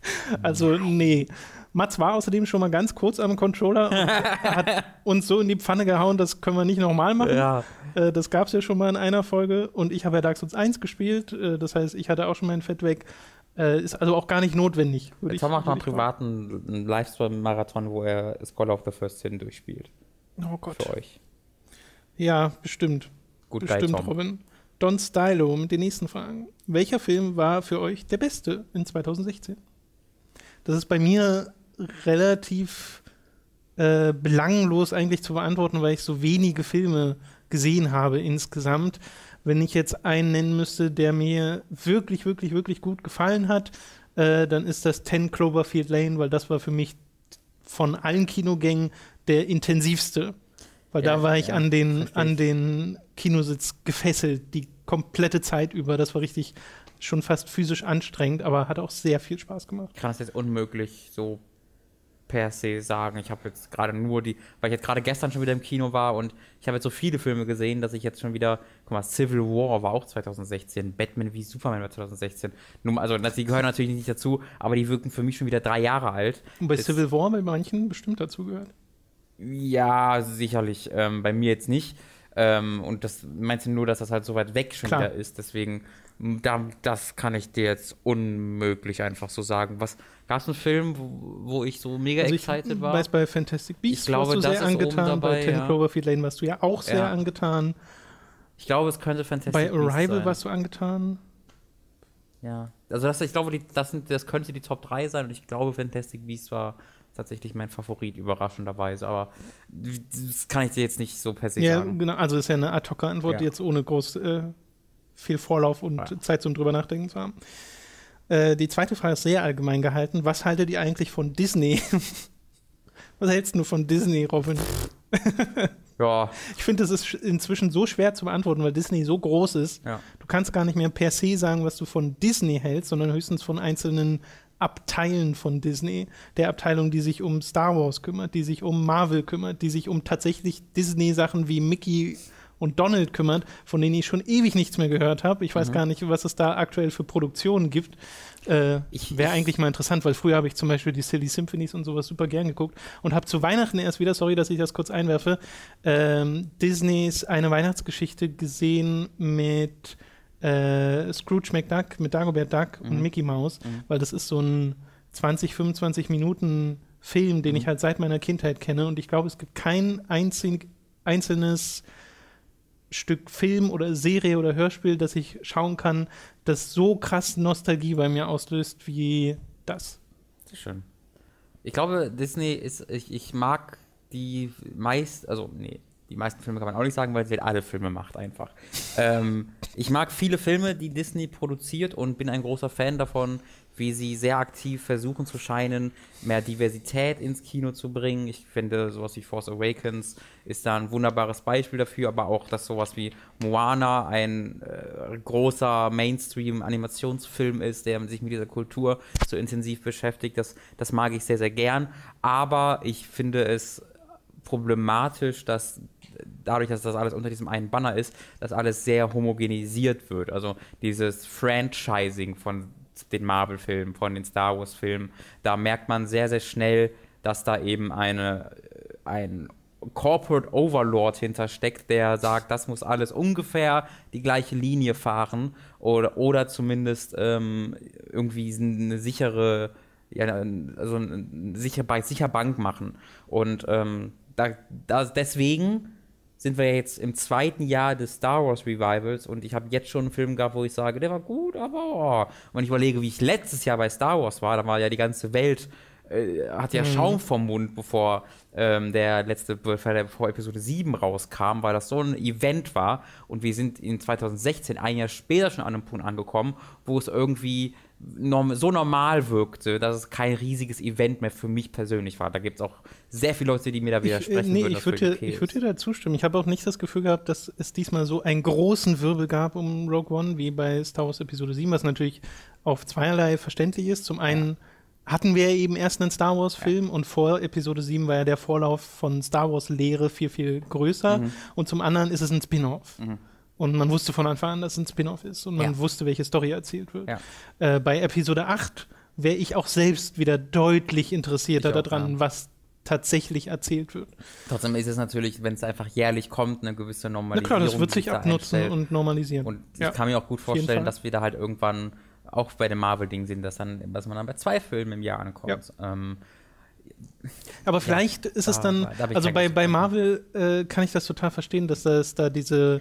<laughs> Also, nee. Mats war außerdem schon mal ganz kurz am Controller und hat <laughs> uns so in die Pfanne gehauen, das können wir nicht nochmal machen. Ja. Äh, das gab es ja schon mal in einer Folge und ich habe ja Dark Souls 1 gespielt, äh, das heißt, ich hatte auch schon mein Fett weg. Äh, ist also auch gar nicht notwendig. Jetzt haben wir mal einen privaten Livestream-Marathon, wo er Scholar of the First Sin durchspielt. Oh Gott. Für euch. Ja, bestimmt. Gut, bestimmt, geil, Robin. Don Stylo mit den nächsten Fragen. Welcher Film war für euch der beste in 2016? Das ist bei mir relativ äh, belanglos eigentlich zu beantworten, weil ich so wenige Filme gesehen habe insgesamt. Wenn ich jetzt einen nennen müsste, der mir wirklich, wirklich, wirklich gut gefallen hat, äh, dann ist das 10 Cloverfield Lane, weil das war für mich von allen Kinogängen der intensivste. Weil ja, da war ich ja, an, den, an den Kinositz gefesselt, die komplette Zeit über. Das war richtig schon fast physisch anstrengend, aber hat auch sehr viel Spaß gemacht. Ich kann das jetzt unmöglich so per se sagen. Ich habe jetzt gerade nur die, weil ich jetzt gerade gestern schon wieder im Kino war und ich habe jetzt so viele Filme gesehen, dass ich jetzt schon wieder, guck mal, Civil War war auch 2016, Batman wie Superman war 2016. Nur, also die gehören natürlich nicht dazu, aber die wirken für mich schon wieder drei Jahre alt. Und bei das, Civil War bei manchen bestimmt dazu gehört? Ja, sicherlich. Ähm, bei mir jetzt nicht. Ähm, und das meinst du nur, dass das halt so weit weg schon Klar. wieder ist. Deswegen das kann ich dir jetzt unmöglich einfach so sagen. Was gab es einen Film, wo, wo, ich so mega also excited ich war? weiß bei Fantastic Beasts ich glaube, warst du sehr angetan, dabei, bei Ten ja. Cloverfield Lane warst du ja auch sehr ja. angetan. Ich glaube, es könnte Fantastic Bei Arrival warst du angetan. Ja, also das, ich glaube, die, das, sind, das könnte die Top 3 sein und ich glaube, Fantastic Beasts war tatsächlich mein Favorit, überraschenderweise, aber das kann ich dir jetzt nicht so per se ja, sagen. Ja, genau, also ist ja eine Ad-Hoc-Antwort, ja. jetzt ohne groß äh, viel Vorlauf und ja. Zeit zum drüber nachdenken zu haben. Äh, die zweite Frage ist sehr allgemein gehalten. Was haltet ihr eigentlich von Disney? <laughs> Was hältst du von Disney, Robin? <laughs> ja. Ich finde, das ist inzwischen so schwer zu beantworten, weil Disney so groß ist. Ja. Du kannst gar nicht mehr per se sagen, was du von Disney hältst, sondern höchstens von einzelnen Abteilen von Disney. Der Abteilung, die sich um Star Wars kümmert, die sich um Marvel kümmert, die sich um tatsächlich Disney-Sachen wie Mickey und Donald kümmert, von denen ich schon ewig nichts mehr gehört habe. Ich weiß mhm. gar nicht, was es da aktuell für Produktionen gibt. Äh, Wäre eigentlich mal interessant, weil früher habe ich zum Beispiel die Silly Symphonies und sowas super gern geguckt und habe zu Weihnachten erst wieder, sorry, dass ich das kurz einwerfe, ähm, Disneys eine Weihnachtsgeschichte gesehen mit äh, Scrooge McDuck, mit Dagobert Duck mhm. und Mickey Mouse, mhm. weil das ist so ein 20, 25 Minuten Film, den mhm. ich halt seit meiner Kindheit kenne. Und ich glaube, es gibt kein einzig, einzelnes Stück Film oder Serie oder Hörspiel, das ich schauen kann, das so krass Nostalgie bei mir auslöst wie das. Sehr schön. Ich glaube, Disney ist, ich, ich mag die meist, also nee, die meisten Filme kann man auch nicht sagen, weil sie halt alle Filme macht einfach. <laughs> ähm, ich mag viele Filme, die Disney produziert und bin ein großer Fan davon, wie sie sehr aktiv versuchen zu scheinen, mehr Diversität ins Kino zu bringen. Ich finde, sowas wie Force Awakens ist da ein wunderbares Beispiel dafür, aber auch, dass sowas wie Moana ein äh, großer Mainstream-Animationsfilm ist, der sich mit dieser Kultur so intensiv beschäftigt, das, das mag ich sehr, sehr gern. Aber ich finde es problematisch, dass dadurch, dass das alles unter diesem einen Banner ist, dass alles sehr homogenisiert wird. Also dieses Franchising von den Marvel-Filmen, von den Star Wars-Filmen, da merkt man sehr, sehr schnell, dass da eben eine, ein Corporate Overlord hintersteckt, der sagt, das muss alles ungefähr die gleiche Linie fahren oder, oder zumindest ähm, irgendwie eine sichere, ja, also eine sicher, sicher Bank machen. Und ähm, da, da, deswegen sind wir jetzt im zweiten Jahr des Star Wars Revivals und ich habe jetzt schon einen Film gehabt, wo ich sage, der war gut, aber oh. wenn ich überlege, wie ich letztes Jahr bei Star Wars war, da war ja die ganze Welt äh, hat ja mhm. Schaum vom Mund, bevor ähm, der letzte, bevor Episode 7 rauskam, weil das so ein Event war und wir sind in 2016, ein Jahr später schon an einem Punkt angekommen, wo es irgendwie so normal wirkte, dass es kein riesiges Event mehr für mich persönlich war. Da gibt es auch sehr viele Leute, die mir da widersprechen ich, äh, nee, würden. Ich würde okay dir, würd dir da zustimmen. Ich habe auch nicht das Gefühl gehabt, dass es diesmal so einen großen Wirbel gab um Rogue One wie bei Star Wars Episode 7, was natürlich auf zweierlei verständlich ist. Zum einen ja. hatten wir eben erst einen Star Wars-Film ja. und vor Episode 7 war ja der Vorlauf von Star Wars-Lehre viel, viel größer. Mhm. Und zum anderen ist es ein Spin-off. Mhm. Und man wusste von Anfang an, dass es ein Spin-off ist und man ja. wusste, welche Story erzählt wird. Ja. Äh, bei Episode 8 wäre ich auch selbst wieder deutlich interessierter auch, daran, ja. was tatsächlich erzählt wird. Trotzdem ist es natürlich, wenn es einfach jährlich kommt, eine gewisse Normalisierung. Na klar, das wird sich abnutzen da und normalisieren. Und ich kann mir auch gut vorstellen, dass wir da halt irgendwann auch bei dem Marvel-Ding sind, dass, dann, dass man dann bei zwei Filmen im Jahr ankommt. Ähm, aber vielleicht ist es dann, also bei, bei Marvel äh, kann ich das total verstehen, dass es da diese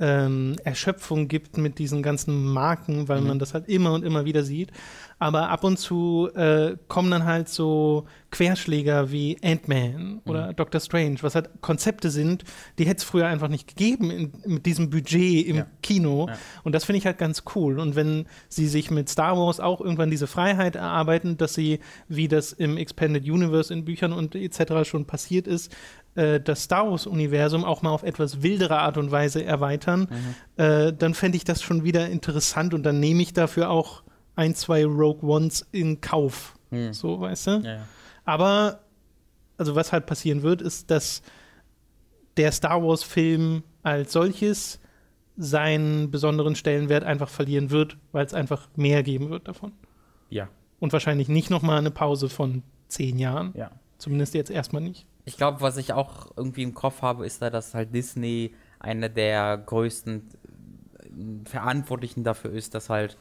ähm, Erschöpfung gibt mit diesen ganzen Marken, weil mhm. man das halt immer und immer wieder sieht. Aber ab und zu äh, kommen dann halt so Querschläger wie Ant-Man oder mhm. Doctor Strange, was halt Konzepte sind, die hätte es früher einfach nicht gegeben in, mit diesem Budget im ja. Kino. Ja. Und das finde ich halt ganz cool. Und wenn sie sich mit Star Wars auch irgendwann diese Freiheit erarbeiten, dass sie, wie das im Expanded Universe in Büchern und etc. schon passiert ist, äh, das Star Wars-Universum auch mal auf etwas wildere Art und Weise erweitern, mhm. äh, dann fände ich das schon wieder interessant und dann nehme ich dafür auch ein, zwei Rogue Ones in Kauf. Mhm. So, weißt du? Ja, ja. Aber, also was halt passieren wird, ist, dass der Star Wars-Film als solches seinen besonderen Stellenwert einfach verlieren wird, weil es einfach mehr geben wird davon. Ja. Und wahrscheinlich nicht noch mal eine Pause von zehn Jahren. Ja. Zumindest jetzt erstmal nicht. Ich glaube, was ich auch irgendwie im Kopf habe, ist da, dass halt Disney einer der größten äh, Verantwortlichen dafür ist, dass halt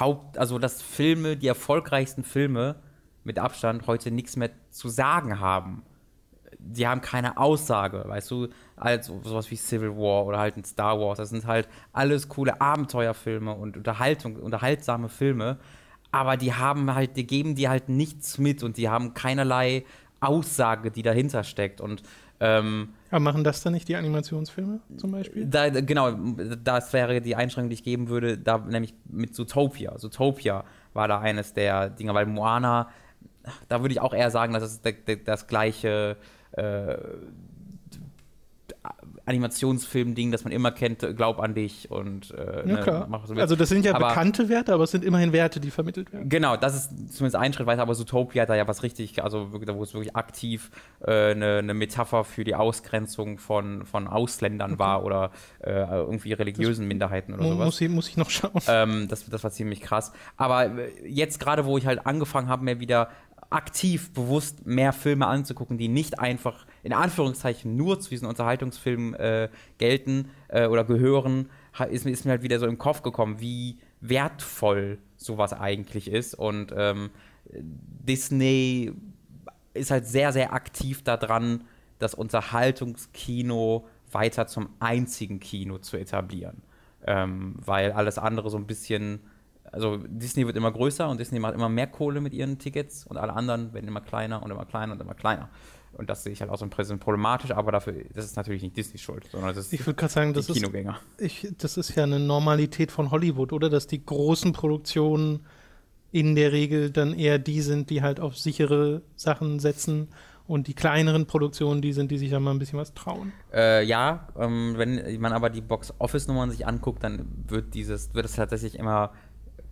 Haupt, also dass Filme, die erfolgreichsten Filme mit Abstand heute nichts mehr zu sagen haben. Die haben keine Aussage, weißt du, als sowas wie Civil War oder halt ein Star Wars. Das sind halt alles coole Abenteuerfilme und Unterhaltung, unterhaltsame Filme, aber die haben halt, die geben dir halt nichts mit und die haben keinerlei Aussage, die dahinter steckt. Und ähm, aber machen das dann nicht die Animationsfilme zum Beispiel? Da, genau, das wäre die Einschränkung, die ich geben würde, da nämlich mit Zootopia. Zootopia war da eines der Dinge, weil Moana, da würde ich auch eher sagen, dass es das, das gleiche äh, Animationsfilm-Ding, das man immer kennt, glaub an dich und äh, ja, ne, klar. Ne, so also das sind ja aber, bekannte Werte, aber es sind immerhin Werte, die vermittelt werden. Genau, das ist zumindest ein Schritt weiter, aber Zootopia hat da ja was richtig, also wirklich, wo es wirklich aktiv äh, eine, eine, Metapher für die Ausgrenzung von, von Ausländern okay. war oder äh, irgendwie religiösen das Minderheiten oder sowas. Muss ich, muss ich noch schauen. Ähm, das, das war ziemlich krass. Aber äh, jetzt gerade, wo ich halt angefangen habe, mir wieder aktiv bewusst mehr Filme anzugucken, die nicht einfach in Anführungszeichen nur zu diesen Unterhaltungsfilmen äh, gelten äh, oder gehören, ist, ist, mir halt wieder so im Kopf gekommen, wie wertvoll sowas eigentlich ist. Und ähm, Disney ist halt sehr, sehr aktiv daran, das Unterhaltungskino weiter zum einzigen Kino zu etablieren. Ähm, weil alles andere so ein bisschen, also Disney wird immer größer und Disney macht immer mehr Kohle mit ihren Tickets und alle anderen werden immer kleiner und immer kleiner und immer kleiner. Und das sehe ich halt auch so ein bisschen problematisch, aber dafür, das ist natürlich nicht Disney schuld, sondern das ist ich würde sagen, das Kinogänger. Ist, ich, das ist ja eine Normalität von Hollywood, oder? Dass die großen Produktionen in der Regel dann eher die sind, die halt auf sichere Sachen setzen und die kleineren Produktionen, die sind, die sich dann mal ein bisschen was trauen. Äh, ja, ähm, wenn man aber die Box-Office-Nummern sich anguckt, dann wird dieses, wird es tatsächlich immer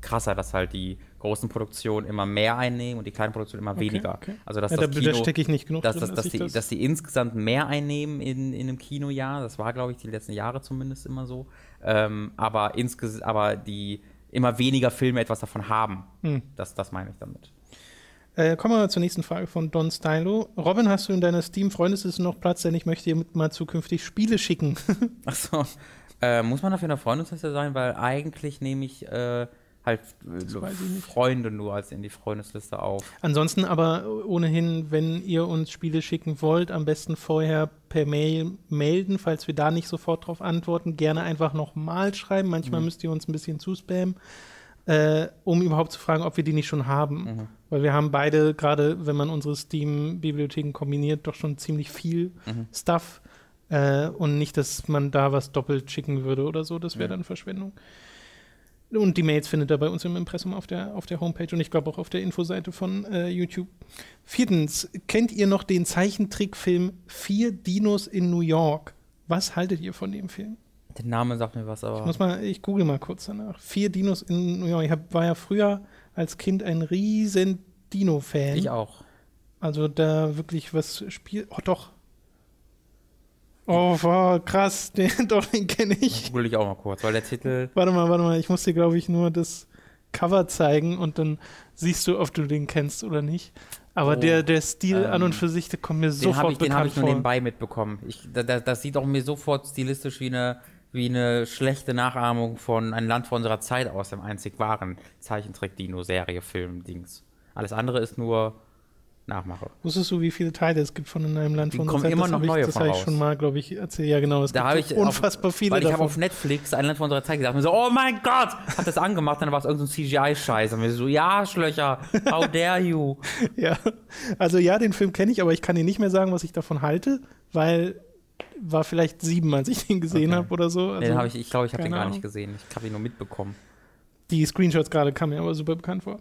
krasser, dass halt die großen Produktionen immer mehr einnehmen und die kleinen Produktionen immer okay, weniger. Okay. Also dass ja, das da, Kino, da stecke ich nicht genug dass, drin, dass, dass, dass, die, das dass die insgesamt mehr einnehmen in, in einem Kinojahr. Das war, glaube ich, die letzten Jahre zumindest immer so. Ähm, aber insgesamt, aber die immer weniger Filme etwas davon haben. Hm. Das, das meine ich damit. Äh, kommen wir zur nächsten Frage von Don Stylo. Robin, hast du in deiner Steam-Freundesliste noch Platz, denn ich möchte dir mal zukünftig Spiele schicken. <laughs> Achso. Äh, muss man dafür in der Freundesliste sein? Weil eigentlich nehme ich äh, halt Freunde nur als in die Freundesliste auf. Ansonsten aber ohnehin, wenn ihr uns Spiele schicken wollt, am besten vorher per Mail melden, falls wir da nicht sofort drauf antworten. Gerne einfach nochmal schreiben. Manchmal mhm. müsst ihr uns ein bisschen zuspammen, äh, um überhaupt zu fragen, ob wir die nicht schon haben. Mhm. Weil wir haben beide, gerade wenn man unsere Steam-Bibliotheken kombiniert, doch schon ziemlich viel mhm. Stuff. Äh, und nicht, dass man da was doppelt schicken würde oder so. Das wäre dann Verschwendung. Und die Mails findet ihr bei uns im Impressum auf der, auf der Homepage und ich glaube auch auf der Infoseite von äh, YouTube. Viertens, kennt ihr noch den Zeichentrickfilm Vier Dinos in New York? Was haltet ihr von dem Film? Der Name sagt mir was, aber. Ich muss mal, ich google mal kurz danach. Vier Dinos in New York. Ich hab, war ja früher als Kind ein riesen Dino-Fan. Ich auch. Also da wirklich was spielt. Oh doch, Oh, wow, krass, <laughs> den, doch, den kenne ich. Google ich auch mal kurz, weil der Titel. Warte mal, warte mal, ich muss dir, glaube ich, nur das Cover zeigen und dann siehst du, ob du den kennst oder nicht. Aber oh, der, der Stil ähm, an und für sich, der kommt mir sofort ich, bekannt Den habe ich nur nebenbei mitbekommen. Ich, da, das sieht auch mir sofort stilistisch wie eine, wie eine schlechte Nachahmung von Ein Land vor unserer Zeit aus, dem einzig wahren Zeichentrick-Dino-Serie, Film, Dings. Alles andere ist nur nachmache. Wusstest du, wie viele Teile es gibt von in einem Land Die von kommen Zeit? immer noch neue ich, Das habe ich schon mal, glaube ich, erzählt. Ja, genau. Es da gibt ich unfassbar auf, viele Weil ich habe auf Netflix ein Land von unserer Zeit gesagt und so, oh mein Gott, hab das angemacht, dann war es irgendein so CGI-Scheiß. Und mir so, ja, Schlöcher, how dare you? <laughs> ja, also ja, den Film kenne ich, aber ich kann dir nicht mehr sagen, was ich davon halte, weil war vielleicht sieben, als ich den gesehen okay. habe oder so. Also, den habe ich, ich glaube, ich habe den gar nicht gesehen. Ich habe ihn nur mitbekommen. Die Screenshots gerade kamen mir aber super bekannt vor.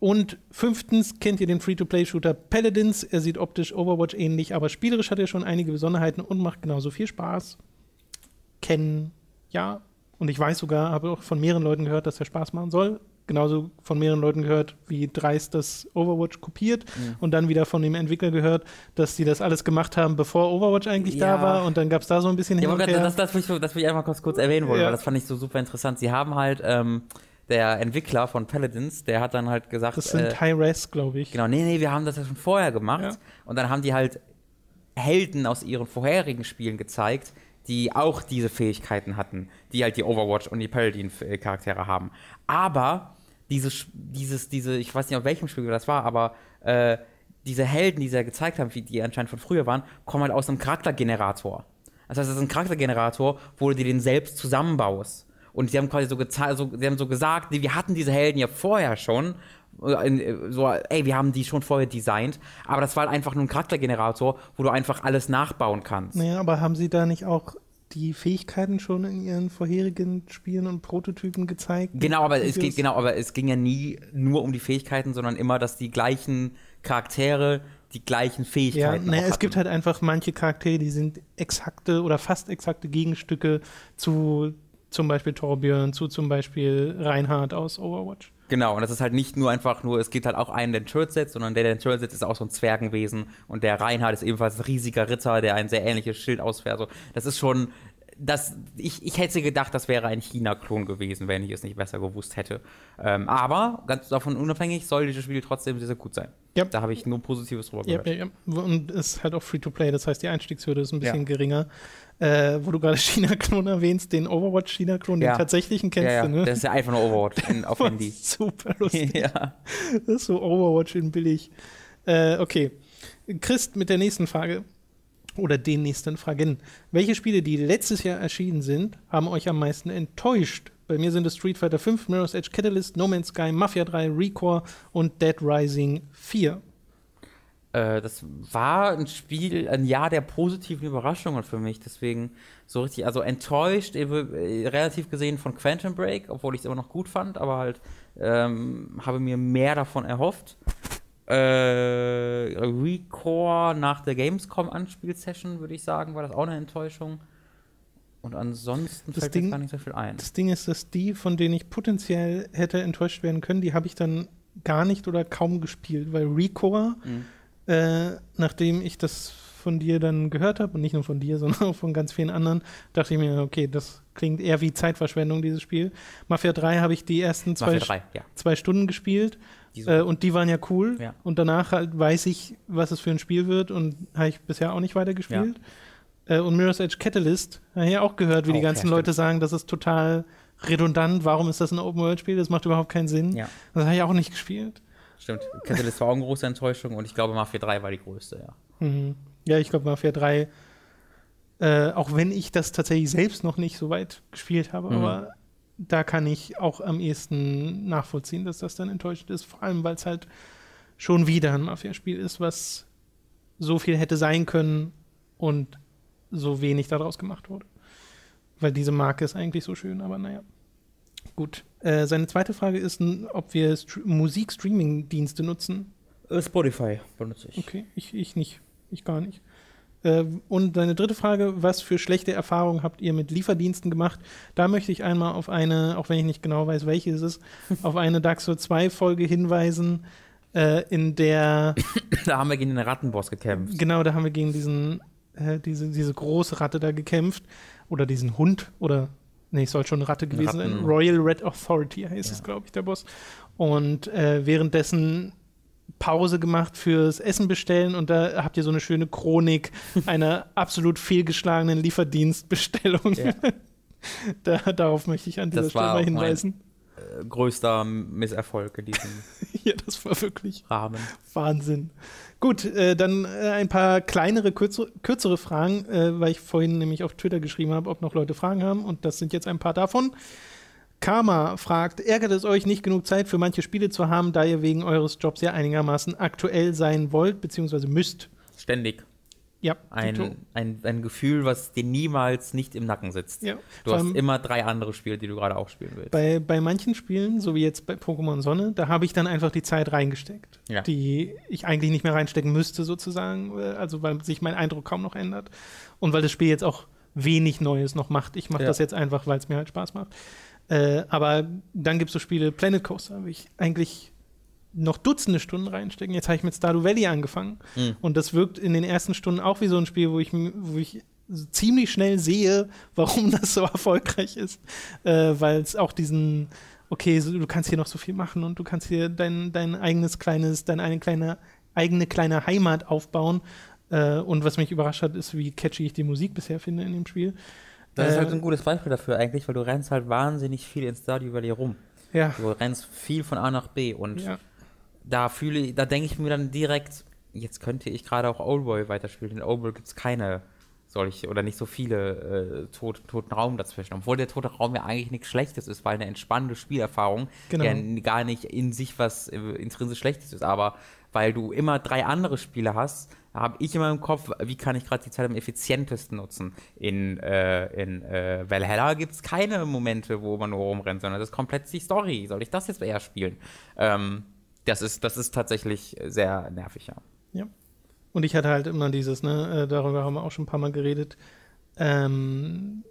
Und fünftens kennt ihr den Free-to-Play-Shooter Paladins. Er sieht optisch Overwatch ähnlich, aber spielerisch hat er schon einige Besonderheiten und macht genauso viel Spaß. Kennen, ja. Und ich weiß sogar, habe auch von mehreren Leuten gehört, dass er Spaß machen soll. Genauso von mehreren Leuten gehört, wie Dreist das Overwatch kopiert. Mhm. Und dann wieder von dem Entwickler gehört, dass sie das alles gemacht haben, bevor Overwatch eigentlich ja. da war. Und dann gab es da so ein bisschen ja, hin und her. Das, das, das, will ich, das will ich einfach kurz, kurz erwähnen wollen, ja. weil das fand ich so super interessant. Sie haben halt ähm, der Entwickler von Paladins, der hat dann halt gesagt. Das sind äh, High-Res, glaube ich. Genau, nee, nee, wir haben das ja schon vorher gemacht. Ja. Und dann haben die halt Helden aus ihren vorherigen Spielen gezeigt, die auch diese Fähigkeiten hatten, die halt die Overwatch und die Paladin-Charaktere haben. Aber dieses, dieses, diese, ich weiß nicht, auf welchem Spiel das war, aber äh, diese Helden, die sie ja gezeigt haben, die anscheinend von früher waren, kommen halt aus einem Charaktergenerator. Das heißt, das ist ein Charaktergenerator, wo du dir den selbst zusammenbaust. Und sie haben quasi so, so, sie haben so gesagt, nee, wir hatten diese Helden ja vorher schon. Äh, so, ey, wir haben die schon vorher designt, aber das war halt einfach nur ein Charaktergenerator, wo du einfach alles nachbauen kannst. Naja, aber haben sie da nicht auch die Fähigkeiten schon in ihren vorherigen Spielen und Prototypen gezeigt? Genau, aber es geht, genau, aber es ging ja nie nur um die Fähigkeiten, sondern immer, dass die gleichen Charaktere die gleichen Fähigkeiten ja, naja, es gibt halt einfach manche Charaktere, die sind exakte oder fast exakte Gegenstücke zu zum Beispiel Torbjörn, zu zum Beispiel Reinhard aus Overwatch. Genau, und das ist halt nicht nur einfach nur, es gibt halt auch einen, der den Turret setzt, sondern der, der Turret setzt, ist auch so ein Zwergenwesen und der Reinhard ist ebenfalls ein riesiger Ritter, der ein sehr ähnliches Schild ausfährt. Also, das ist schon, das, ich, ich hätte gedacht, das wäre ein China-Klon gewesen, wenn ich es nicht besser gewusst hätte. Ähm, aber ganz davon unabhängig soll dieses Spiel trotzdem sehr, sehr gut sein. Ja. Da habe ich nur Positives drüber gehört. Ja, ja, ja. Und es ist halt auch Free-to-Play, das heißt, die Einstiegshürde ist ein bisschen geringer. Äh, wo du gerade <laughs> China-Klon erwähnst, den Overwatch-China-Klon, den tatsächlichen kennst ja, du, ne? Das ist ja einfach nur Overwatch in, <laughs> auf Handy. Super lustig. <laughs> ja. Das ist so Overwatch in billig. Äh, okay. Christ mit der nächsten Frage oder den nächsten Fragen. Welche Spiele, die letztes Jahr erschienen sind, haben euch am meisten enttäuscht? Bei mir sind es Street Fighter 5, Mirror's Edge Catalyst, No Man's Sky, Mafia 3, Recore und Dead Rising 4. Äh, das war ein Spiel, ein Jahr der positiven Überraschungen für mich. Deswegen so richtig, also enttäuscht, äh, relativ gesehen von Quantum Break, obwohl ich es immer noch gut fand, aber halt ähm, habe mir mehr davon erhofft äh, Recore nach der Gamescom-Anspielsession, würde ich sagen, war das auch eine Enttäuschung. Und ansonsten das fällt Ding, mir gar nicht so viel ein. Das Ding ist, dass die, von denen ich potenziell hätte enttäuscht werden können, die habe ich dann gar nicht oder kaum gespielt, weil Recore, mhm. Äh, nachdem ich das von dir dann gehört habe, und nicht nur von dir, <laughs> sondern auch von ganz vielen anderen, dachte ich mir, okay, das klingt eher wie Zeitverschwendung, dieses Spiel. Mafia 3 habe ich die ersten zwei, 3, ja. zwei Stunden gespielt äh, und die waren ja cool. Ja. Und danach halt weiß ich, was es für ein Spiel wird und habe ich bisher auch nicht weitergespielt. Ja. Äh, und Mirror's Edge Catalyst habe ich ja auch gehört, wie auch, die ganzen ja, Leute sagen, das ist total redundant. Warum ist das ein Open-World-Spiel? Das macht überhaupt keinen Sinn. Das habe ich auch nicht gespielt. Stimmt. Catalyst war auch eine große Enttäuschung und ich glaube, Mafia 3 war die größte, ja. Mhm. Ja, ich glaube, Mafia 3, äh, auch wenn ich das tatsächlich selbst noch nicht so weit gespielt habe, mhm. aber da kann ich auch am ehesten nachvollziehen, dass das dann enttäuschend ist. Vor allem, weil es halt schon wieder ein Mafia-Spiel ist, was so viel hätte sein können und so wenig daraus gemacht wurde. Weil diese Marke ist eigentlich so schön, aber naja. Gut. Äh, seine zweite Frage ist, ob wir St Musik-Streaming-Dienste nutzen. Äh, Spotify benutze ich. Okay, ich, ich nicht. Ich gar nicht. Äh, und deine dritte Frage, was für schlechte Erfahrungen habt ihr mit Lieferdiensten gemacht? Da möchte ich einmal auf eine, auch wenn ich nicht genau weiß, welche es ist, <laughs> auf eine Dark Souls 2 Folge hinweisen, äh, in der <coughs> Da haben wir gegen den Rattenboss gekämpft. Genau, da haben wir gegen diesen, äh, diese, diese große Ratte da gekämpft. Oder diesen Hund, oder nee, es soll schon eine Ratte gewesen sein. Royal Red Authority heißt ja. es, glaube ich, der Boss. Und äh, währenddessen Pause gemacht fürs Essen bestellen und da habt ihr so eine schöne Chronik <laughs> einer absolut fehlgeschlagenen Lieferdienstbestellung. Ja. <laughs> da, darauf möchte ich an dieser das Stelle mal hinweisen. Mein, äh, größter Misserfolg in diesem <laughs> Ja, das war wirklich Rahmen. Wahnsinn. Gut, äh, dann äh, ein paar kleinere, kürzere, kürzere Fragen, äh, weil ich vorhin nämlich auf Twitter geschrieben habe, ob noch Leute Fragen haben und das sind jetzt ein paar davon. Karma fragt, ärgert es euch nicht genug Zeit für manche Spiele zu haben, da ihr wegen eures Jobs ja einigermaßen aktuell sein wollt bzw. müsst? Ständig. Ja. Ein, ein, ein Gefühl, was dir niemals nicht im Nacken sitzt. Ja. Du hast immer drei andere Spiele, die du gerade auch spielen willst. Bei, bei manchen Spielen, so wie jetzt bei Pokémon Sonne, da habe ich dann einfach die Zeit reingesteckt, ja. die ich eigentlich nicht mehr reinstecken müsste, sozusagen. Äh, also weil sich mein Eindruck kaum noch ändert. Und weil das Spiel jetzt auch wenig Neues noch macht. Ich mache ja. das jetzt einfach, weil es mir halt Spaß macht. Äh, aber dann gibt es so Spiele, Planet Coaster, wo ich eigentlich noch Dutzende Stunden reinstecken. Jetzt habe ich mit Stardew Valley angefangen. Mhm. Und das wirkt in den ersten Stunden auch wie so ein Spiel, wo ich, wo ich ziemlich schnell sehe, <laughs> warum das so erfolgreich ist. Äh, Weil es auch diesen, okay, so, du kannst hier noch so viel machen und du kannst hier dein, dein eigenes kleines, deine eine kleine, eigene kleine Heimat aufbauen. Äh, und was mich überrascht hat, ist, wie catchy ich die Musik bisher finde in dem Spiel. Das äh, ist halt ein gutes Beispiel dafür eigentlich, weil du rennst halt wahnsinnig viel in Stardew Valley rum. Ja. Du rennst viel von A nach B und ja. Da fühle da denke ich mir dann direkt, jetzt könnte ich gerade auch Oldboy weiterspielen. In Oldboy gibt es keine solche oder nicht so viele äh, tot, toten Raum dazwischen. Obwohl der tote Raum ja eigentlich nichts Schlechtes ist, weil eine entspannende Spielerfahrung genau. ja gar nicht in sich was äh, intrinsisch Schlechtes ist, aber weil du immer drei andere Spiele hast, habe ich immer im Kopf, wie kann ich gerade die Zeit am effizientesten nutzen. In, äh, in äh, Valhalla gibt es keine Momente, wo man nur rumrennt, sondern das ist komplett die Story. Soll ich das jetzt eher spielen? Ähm, das, ist, das ist tatsächlich sehr nervig, ja. Ja. Und ich hatte halt immer dieses, ne, äh, darüber haben wir auch schon ein paar Mal geredet, ähm,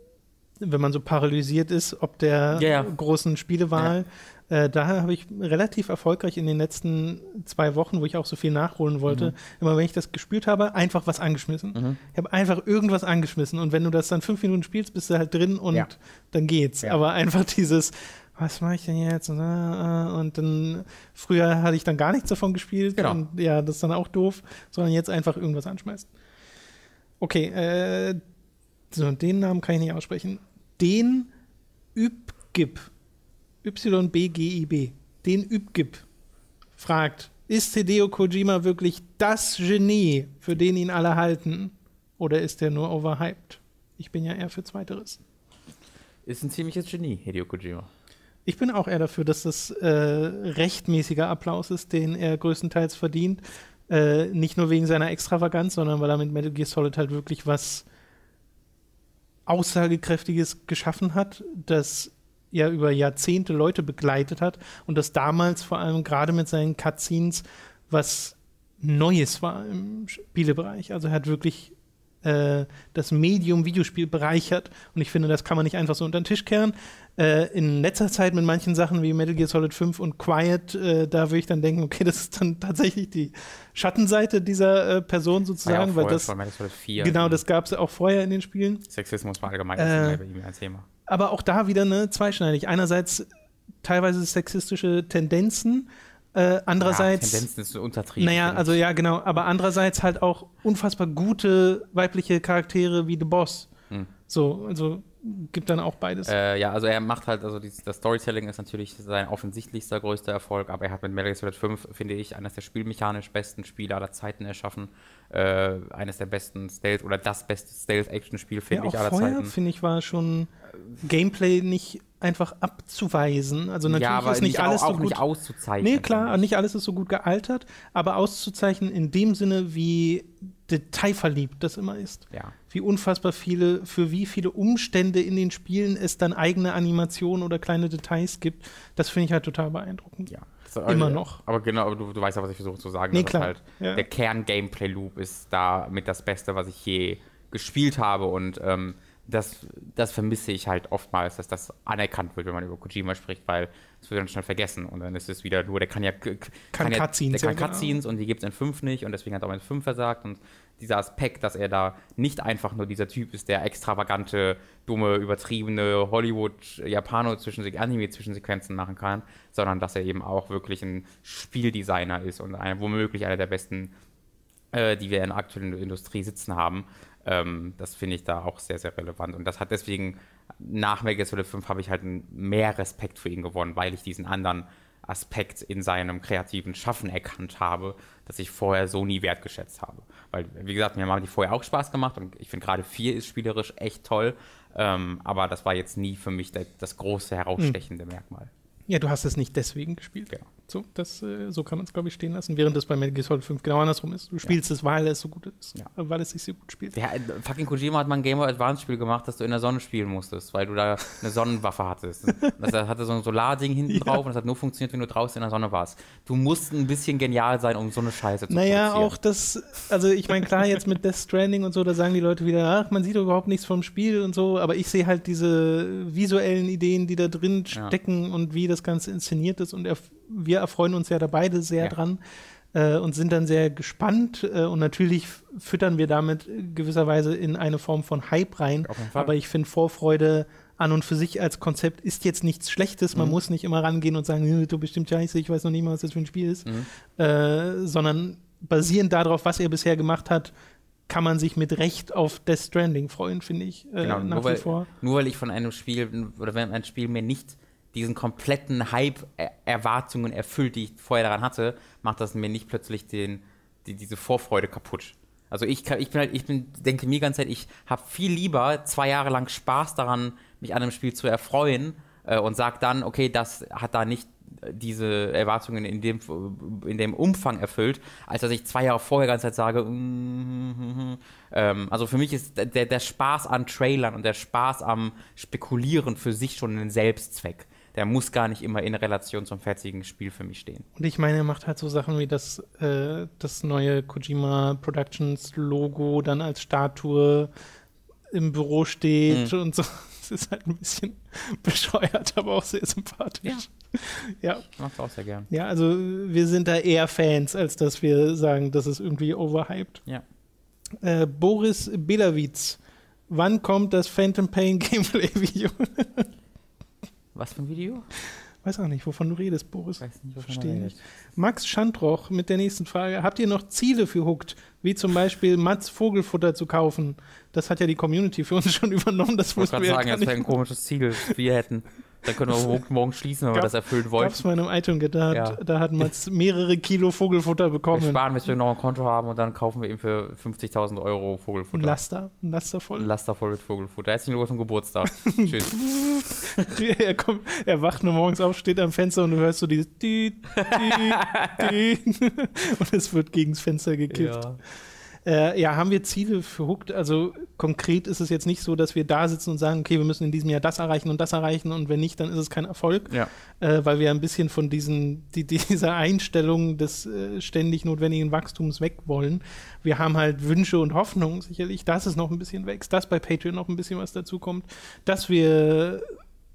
wenn man so paralysiert ist, ob der Ja, ja. großen Spielewahl. Äh, daher habe ich relativ erfolgreich in den letzten zwei Wochen, wo ich auch so viel nachholen wollte, immer wenn ich das gespielt habe, einfach was angeschmissen. Mhm. Ich habe einfach irgendwas angeschmissen und wenn du das dann fünf Minuten spielst, bist du halt drin und Ja. dann geht's. Ja. Aber einfach dieses, was mache ich denn jetzt? Und, äh, und dann, früher hatte ich dann gar nichts davon gespielt Genau. und ja, das ist dann auch doof, sondern jetzt einfach irgendwas anschmeißen. Okay, äh, so, den Namen kann ich nicht aussprechen. Den Übgib, Y-B-G-I-B, den Übgib fragt, ist Hideo Kojima wirklich das Genie, für den ihn alle halten? Oder ist er nur overhyped? Ich bin ja eher für Zweiteres. Ist ein ziemliches Genie, Hideo Kojima. Ich bin auch eher dafür, dass das äh, rechtmäßiger Applaus ist, den er größtenteils verdient. Äh, nicht nur wegen seiner Extravaganz, sondern weil er mit Metal Gear Solid halt wirklich was Aussagekräftiges geschaffen hat, das ja über Jahrzehnte Leute begleitet hat und das damals vor allem gerade mit seinen Cutscenes was Neues war im Spielebereich. Also er hat wirklich äh, das Medium Videospiel bereichert und ich finde, das kann man nicht einfach so unter den Tisch kehren. Äh, in letzter Zeit mit manchen Sachen wie Metal Gear Solid 5 und Quiet, äh, da würde ich dann denken, okay, das ist dann tatsächlich die Schattenseite dieser äh, Person sozusagen, weil das Metal Solid 4. genau, das gab es auch vorher in den Spielen. Sexismus war allgemein Äh, bei ihm ein Thema. aber auch da wieder ne, zweischneidig. Einerseits teilweise sexistische Tendenzen, äh, andererseits, ja, Tendenzen ist so untertrieben. naja, also ja, genau, aber andererseits halt auch unfassbar gute weibliche Charaktere wie The Boss. Hm. So, also gibt dann auch beides. Äh, ja, also er macht halt, also dieses, das Storytelling ist natürlich sein offensichtlichster größter Erfolg, aber er hat mit Metal Gear Solid 5, finde ich, eines der spielmechanisch besten Spiele aller Zeiten erschaffen. Äh, eines der besten Stealth oder das beste Stealth-Action-Spiel, ja, finde auch ich, aller vorher, Zeiten. finde ich, war schon Gameplay nicht einfach abzuweisen. Also natürlich ja, aber ist nicht auch, alles auch so gut. nicht auszuzeichnen. Nee, klar, nicht alles ist so gut gealtert, aber auszuzeichnen in dem Sinne, wie detailverliebt das immer ist. Ja. Wie unfassbar viele, für wie viele Umstände in den Spielen es dann eigene Animationen oder kleine Details gibt, das finde ich halt total beeindruckend. Ja. Immer noch. Aber genau, aber du, du weißt ja, was ich versuche zu sagen. Nee, klar. Halt Ja. Der Kern-Gameplay-Loop ist da mit das Beste, was ich je gespielt habe und ähm, das, das vermisse ich halt oftmals, dass das anerkannt wird, wenn man über Kojima spricht, weil es wird dann schnell vergessen und dann ist es wieder nur, der kann ja k- k- Kann ja, Cutscenes, der kann ja, genau. Cutscenes und die gibt es in 5 nicht und deswegen hat er auch in 5 versagt und dieser Aspekt, dass er da nicht einfach nur dieser Typ ist, der extravagante, dumme, übertriebene Hollywood-Japano-Anime-Zwischensequenzen machen kann, sondern dass er eben auch wirklich ein Spieldesigner ist und ein, womöglich einer der besten, äh, die wir in der aktuellen Industrie sitzen haben. Ähm, das finde ich da auch sehr, sehr relevant. Und das hat deswegen, nach Gear Solid 5 habe ich halt mehr Respekt für ihn gewonnen, weil ich diesen anderen Aspekt in seinem kreativen Schaffen erkannt habe, das ich vorher so nie wertgeschätzt habe. Weil, wie gesagt, mir haben die vorher auch Spaß gemacht und ich finde gerade 4 ist spielerisch echt toll, ähm, aber das war jetzt nie für mich der, das große herausstechende Merkmal. Ja, du hast es nicht deswegen gespielt. Genau. So, das, äh, so kann man es, glaube ich, stehen lassen, während es bei Metal Gear Solid 5 genau andersrum ist. Du spielst es, weil es so gut ist, Ja. weil es sich so gut spielt. Der, äh, fucking Kojima hat mal ein Game Boy Advance Spiel gemacht, dass du in der Sonne spielen musstest, weil du da eine Sonnenwaffe hattest. Das hatte so ein Solarding hinten Ja. drauf und das hat nur funktioniert, wenn du draußen in der Sonne warst. Du musst ein bisschen genial sein, um so eine Scheiße zu Naja, produzieren. auch das, also ich meine, klar, jetzt mit Death Stranding und so, da sagen die Leute wieder, ach, man sieht doch überhaupt nichts vom Spiel und so, aber ich sehe halt diese visuellen Ideen, die da drin Ja. stecken und wie das Ganze inszeniert ist und erf wir erfreuen uns ja da beide sehr Ja. dran äh, und sind dann sehr gespannt äh, und natürlich füttern wir damit gewisserweise in eine Form von Hype rein, aber ich finde Vorfreude an und für sich als Konzept ist jetzt nichts Schlechtes. Man Mhm. muss nicht immer rangehen und sagen, "Hm, du bestimmt scheiße, ich weiß noch nicht mal, was das für ein Spiel ist Mhm. äh, sondern basierend darauf, was er bisher gemacht hat, kann man sich mit Recht auf Death Stranding freuen, finde ich, äh, Genau, nach nur wie weil, vor. nur weil ich von einem Spiel oder wenn ein Spiel mir nicht diesen kompletten Hype-Erwartungen erfüllt, die ich vorher daran hatte, macht das mir nicht plötzlich den, die, diese Vorfreude kaputt. Also ich, ich bin halt, ich bin, denke mir die ganze Zeit, ich habe viel lieber zwei Jahre lang Spaß daran, mich an einem Spiel zu erfreuen äh, und sag dann, okay, das hat da nicht äh, diese Erwartungen in dem, in dem Umfang erfüllt, als dass ich zwei Jahre vorher die ganze Zeit sage, mm, ähm, also für mich ist der, der Spaß an Trailern und der Spaß am Spekulieren für sich schon ein Selbstzweck. Der muss gar nicht immer in Relation zum fertigen Spiel für mich stehen. Und ich meine, er macht halt so Sachen wie das, äh, das neue Kojima Productions Logo dann als Statue im Büro steht Mhm. und so. <laughs> Das ist halt ein bisschen <laughs> bescheuert, aber auch sehr sympathisch. Ja. ja. Ich mag's auch sehr gern. Ja, also wir sind da eher Fans, als dass wir sagen, das ist irgendwie overhyped. Ja. Äh, Boris Belawitz. Wann kommt das Phantom Pain Gameplay-Video? <laughs> Was für ein Video? Weiß auch nicht, wovon du redest, Boris. Weiß nicht, Verstehe nicht. Max Schandroch mit der nächsten Frage. Habt ihr noch Ziele für Hooked? Wie zum Beispiel Mats Vogelfutter zu kaufen? Das hat ja die Community für uns <laughs> schon übernommen. Das ich wollte gerade sagen, das wäre ein komisches Ziel, das wir hätten. Dann können wir morgen schließen, wenn Gab, wir das erfüllen wollen. Gab's mal in einem iTunes gedacht, ja. da hat man mehrere Kilo Vogelfutter bekommen. Wir sparen, bis wir noch ein Konto haben und dann kaufen wir ihm für 50.000 Euro Vogelfutter. Ein Laster, ein Laster voll. Ein Laster voll mit Vogelfutter. Herzlichen Glückwunsch zum Geburtstag. <laughs> Tschüss. <laughs> er, kommt, er wacht nur morgens auf, steht am Fenster und du hörst so dieses die, die, die. und es wird gegen das Fenster gekippt. Ja. Äh, ja, haben wir Ziele für Hooked? Also konkret ist es jetzt nicht so, dass wir da sitzen und sagen, okay, wir müssen in diesem Jahr das erreichen und das erreichen und wenn nicht, dann ist es kein Erfolg, ja. äh, weil wir ein bisschen von diesen, die, <laughs> dieser Einstellung des äh, ständig notwendigen Wachstums weg wollen. Wir haben halt Wünsche und Hoffnungen sicherlich, dass es noch ein bisschen wächst, dass bei Patreon noch ein bisschen was dazu kommt, dass wir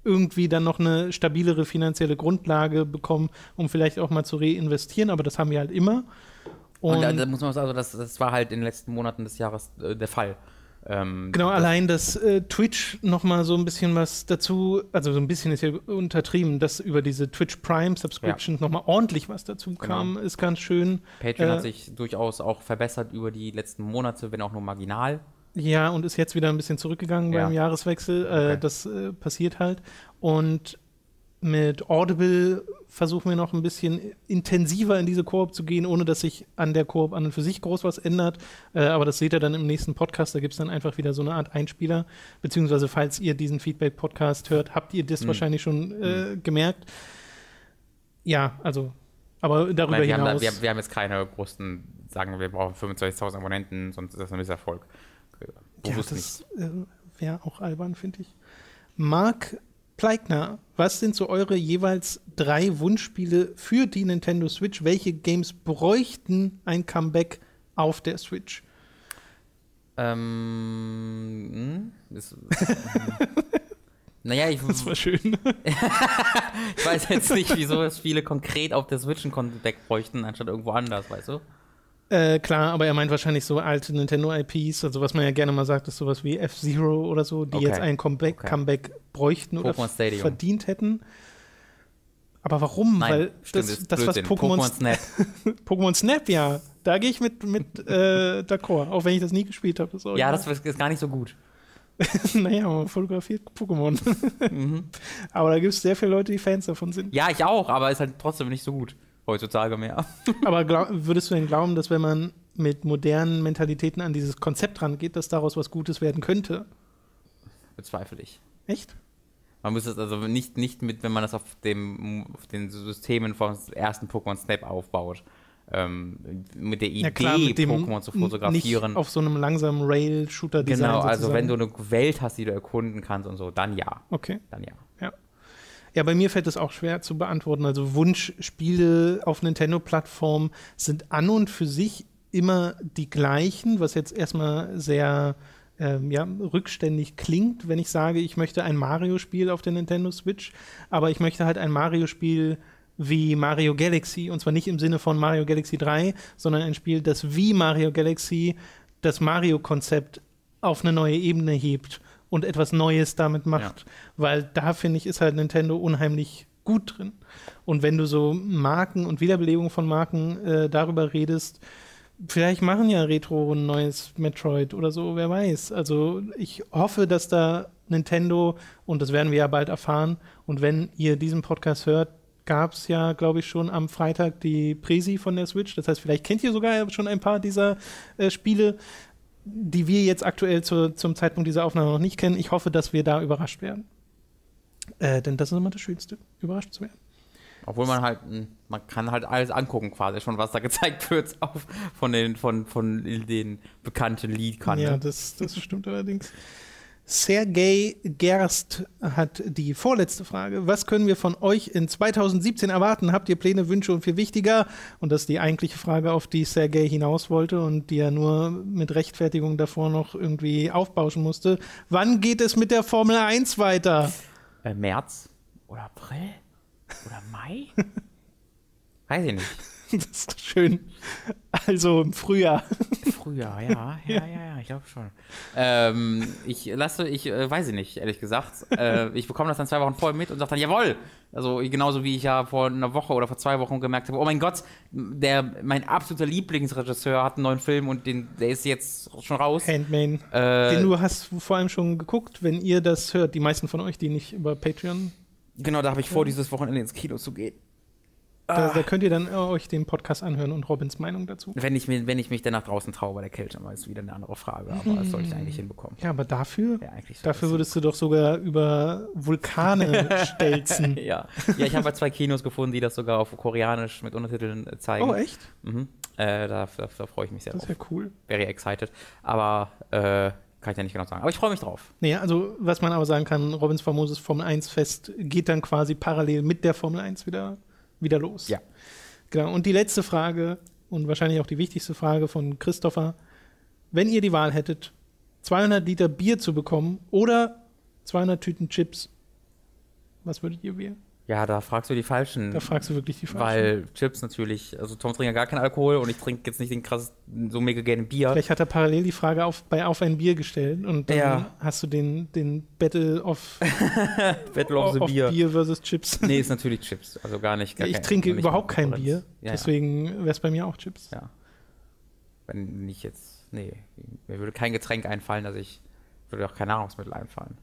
irgendwie dann noch eine stabilere finanzielle Grundlage bekommen, um vielleicht auch mal zu reinvestieren, aber das haben wir halt immer. Und, und da, muss man sagen, also das, das war halt in den letzten Monaten des Jahres äh, der Fall. Ähm, genau, das allein, dass äh, Twitch noch mal so ein bisschen was dazu, also so ein bisschen ist ja untertrieben, dass über diese Twitch Prime Subscriptions ja. noch mal ordentlich was dazu genau. kam, ist ganz schön. Patreon äh, hat sich durchaus auch verbessert über die letzten Monate, wenn auch nur marginal. Ja, und ist jetzt wieder ein bisschen zurückgegangen ja. beim Jahreswechsel. Äh, okay. Das äh, passiert halt. Und mit Audible versuchen wir noch ein bisschen intensiver in diese Koop zu gehen, ohne dass sich an der Koop an und für sich groß was ändert. Äh, aber das seht ihr dann im nächsten Podcast. Da gibt es dann einfach wieder so eine Art Einspieler. Beziehungsweise, falls ihr diesen Feedback-Podcast hört, habt ihr das mhm. wahrscheinlich schon äh, mhm. gemerkt. Ja, also, aber darüber wir hinaus. Haben da, wir, wir, haben jetzt keine großen, sagen wir, brauchen 25.000 Abonnenten, sonst ist das ein Misserfolg. Bewusst ja, das äh, wäre auch albern, finde ich. Marc Pleigner, was sind so eure jeweils drei Wunschspiele für die Nintendo Switch? Welche Games bräuchten ein Comeback auf der Switch? Ähm, hm, ist, <laughs> naja, ich. Das war schön. <laughs> ich weiß jetzt nicht, wieso es Spiele konkret auf der Switch ein Comeback bräuchten, anstatt irgendwo anders, weißt du? Äh, klar, aber er meint wahrscheinlich so alte Nintendo-IPs, also was man ja gerne mal sagt, ist sowas wie F-Zero oder so, die okay. jetzt ein Comeback, okay. Comeback bräuchten oder verdient hätten. Aber warum? Nein, Weil stimmt, das, das was Pokémon, Pokémon Snap. <laughs> Pokémon Snap, ja. Da gehe ich mit, mit <laughs> äh, d'accord, auch wenn ich das nie gespielt habe. Ja, das ist gar nicht so gut. <laughs> naja, man fotografiert Pokémon. mhm. Aber da gibt es sehr viele Leute, die Fans davon sind. Ja, ich auch, aber ist halt trotzdem nicht so gut heutzutage mehr. <laughs> Aber glaub, würdest du denn glauben, dass wenn man mit modernen Mentalitäten an dieses Konzept rangeht, dass daraus was Gutes werden könnte? Bezweifle ich. Echt? Man muss es also nicht, nicht mit, wenn man das auf, dem, auf den Systemen vom ersten Pokémon Snap aufbaut. Ähm, mit der Idee, ja Pokémon zu fotografieren. Nicht auf so einem langsamen Rail-Shooter-Design. Genau, also wenn du eine Welt hast, die du erkunden kannst und so, dann ja. Okay. Dann ja. Ja. Bei mir fällt es auch schwer zu beantworten. Also Wunschspiele auf Nintendo-Plattformen sind an und für sich immer die gleichen, was jetzt erstmal sehr ähm, ja, rückständig klingt, wenn ich sage, ich möchte ein Mario-Spiel auf der Nintendo Switch, aber ich möchte halt ein Mario-Spiel wie Mario Galaxy und zwar nicht im Sinne von Mario Galaxy 3, sondern ein Spiel, das wie Mario Galaxy das Mario-Konzept auf eine neue Ebene hebt und etwas Neues damit macht. Ja. Weil da, finde ich, ist halt Nintendo unheimlich gut drin. Und wenn du so Marken und Wiederbelebung von Marken äh, darüber redest, vielleicht machen ja Retro ein neues Metroid oder so, wer weiß. Also ich hoffe, dass da Nintendo, und das werden wir ja bald erfahren, und wenn ihr diesen Podcast hört, gab es ja, glaube ich, schon am Freitag die Presi von der Switch. Das heißt, vielleicht kennt ihr sogar schon ein paar dieser äh, Spiele die wir jetzt aktuell zu, zum Zeitpunkt dieser Aufnahme noch nicht kennen. Ich hoffe, dass wir da überrascht werden. Äh, denn das ist immer das Schönste, überrascht zu werden. Obwohl man halt, man kann halt alles angucken quasi schon, was da gezeigt <laughs> wird auf, von, den, von, von den bekannten Lead-Kanälen. Ja, das, das stimmt allerdings. Sergei Gerst hat die vorletzte Frage. Was können wir von euch in 2017 erwarten? Habt ihr Pläne, Wünsche und viel wichtiger? Und das ist die eigentliche Frage, auf die Sergei hinaus wollte und die er nur mit Rechtfertigung davor noch irgendwie aufbauschen musste. Wann geht es mit der Formel 1 weiter? Äh, März oder April oder Mai? <laughs> Weiß ich nicht. <laughs> Das ist schön. Also im Frühjahr. Frühjahr, ja, <laughs> ja, ja, ja, ich glaube schon. Ähm, ich lasse, ich äh, weiß ich nicht, ehrlich gesagt. Äh, ich bekomme das dann zwei Wochen vorher mit und sage dann, jawohl. Also genauso wie ich ja vor einer Woche oder vor zwei Wochen gemerkt habe, oh mein Gott, der, mein absoluter Lieblingsregisseur hat einen neuen Film und den, der ist jetzt schon raus. Handmain. Äh, den du hast vor allem schon geguckt, wenn ihr das hört, die meisten von euch, die nicht über Patreon. Genau, da habe ich vor, dieses Wochenende ins Kino zu gehen. Da, da, könnt ihr dann äh, euch den Podcast anhören und Robins Meinung dazu. Wenn ich, wenn ich mich dann nach draußen traue bei der Kälte, mal ist wieder eine andere Frage. Aber das sollte ich eigentlich hinbekommen. Ja, aber dafür, ja, dafür würdest du doch sogar über Vulkane <laughs> stelzen. ja. ja, ich habe zwei Kinos gefunden, die das sogar auf Koreanisch mit Untertiteln äh, zeigen. Oh, echt? Mhm. Äh, da, da, da freue ich mich sehr das drauf. Das ist ja cool. Very excited. Aber äh, kann ich ja nicht genau sagen. Aber ich freue mich drauf. Naja, also was man aber sagen kann, Robins famoses Formel 1 Fest geht dann quasi parallel mit der Formel 1 wieder wieder los. Ja. Genau. Und die letzte Frage und wahrscheinlich auch die wichtigste Frage von Christopher. Wenn ihr die Wahl hättet, 200 Liter Bier zu bekommen oder 200 Tüten Chips, was würdet ihr wählen? Ja, da fragst du die Falschen. Da fragst du wirklich die Falschen. Weil Chips natürlich, also Tom trinkt ja gar keinen Alkohol und ich trinke jetzt nicht den krass so mega gerne Bier. Vielleicht hat er parallel die Frage auf, bei Auf ein Bier gestellt und dann ja. hast du den, den Battle of, <laughs> Battle of, of Bier. Bier versus Chips. Nee, ist natürlich Chips, also gar nicht. Gar ich kein, trinke überhaupt kein Bier, ja, deswegen wäre es bei mir auch Chips. Ja. Wenn nicht jetzt, nee, mir würde kein Getränk einfallen, dass ich, würde auch kein Nahrungsmittel einfallen.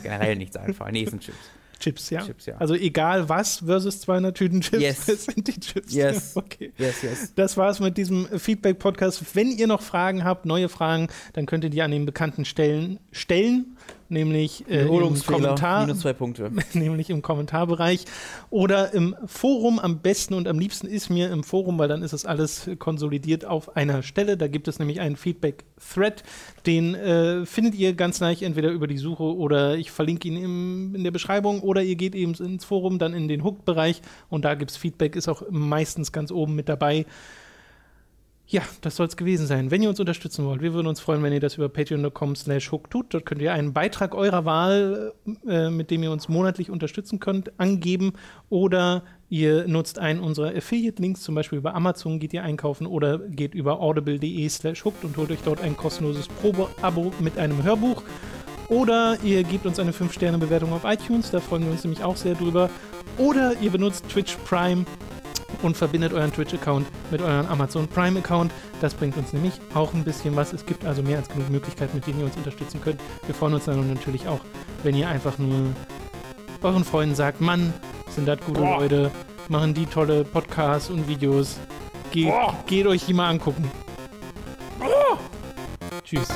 Generell nichts einfallen. Nee, es sind Chips. Chips, ja? Chips, ja. Also egal was versus 200 Tüten Chips, yes. <laughs> das sind die Chips. Yes. Okay. Yes, yes. Das war's mit diesem Feedback-Podcast. Wenn ihr noch Fragen habt, neue Fragen, dann könnt ihr die an den bekannten Stellen stellen nämlich äh, im Kommentar, minus zwei Punkte. <laughs> nämlich im Kommentarbereich oder im Forum. Am besten und am liebsten ist mir im Forum, weil dann ist das alles konsolidiert auf einer Stelle. Da gibt es nämlich einen Feedback-Thread, den äh, findet ihr ganz leicht entweder über die Suche oder ich verlinke ihn im, in der Beschreibung oder ihr geht eben ins Forum, dann in den Hooked-Bereich und da gibt es Feedback, ist auch meistens ganz oben mit dabei. Ja, das soll es gewesen sein. Wenn ihr uns unterstützen wollt, wir würden uns freuen, wenn ihr das über patreon.com slash hook tut. Dort könnt ihr einen Beitrag eurer Wahl, äh, mit dem ihr uns monatlich unterstützen könnt, angeben. Oder ihr nutzt einen unserer Affiliate-Links, zum Beispiel über Amazon geht ihr einkaufen oder geht über audible.de slash hooked und holt euch dort ein kostenloses Probe-Abo mit einem Hörbuch. Oder ihr gebt uns eine 5-Sterne-Bewertung auf iTunes, da freuen wir uns nämlich auch sehr drüber. Oder ihr benutzt Twitch Prime und verbindet euren Twitch-Account mit eurem Amazon Prime-Account. Das bringt uns nämlich auch ein bisschen was. Es gibt also mehr als genug Möglichkeiten, mit denen ihr uns unterstützen könnt. Wir freuen uns dann natürlich auch, wenn ihr einfach nur euren Freunden sagt, Mann, sind das gute Boah. Leute, machen die tolle Podcasts und Videos. Ge Boah. geht euch die mal angucken. Boah. Tschüss.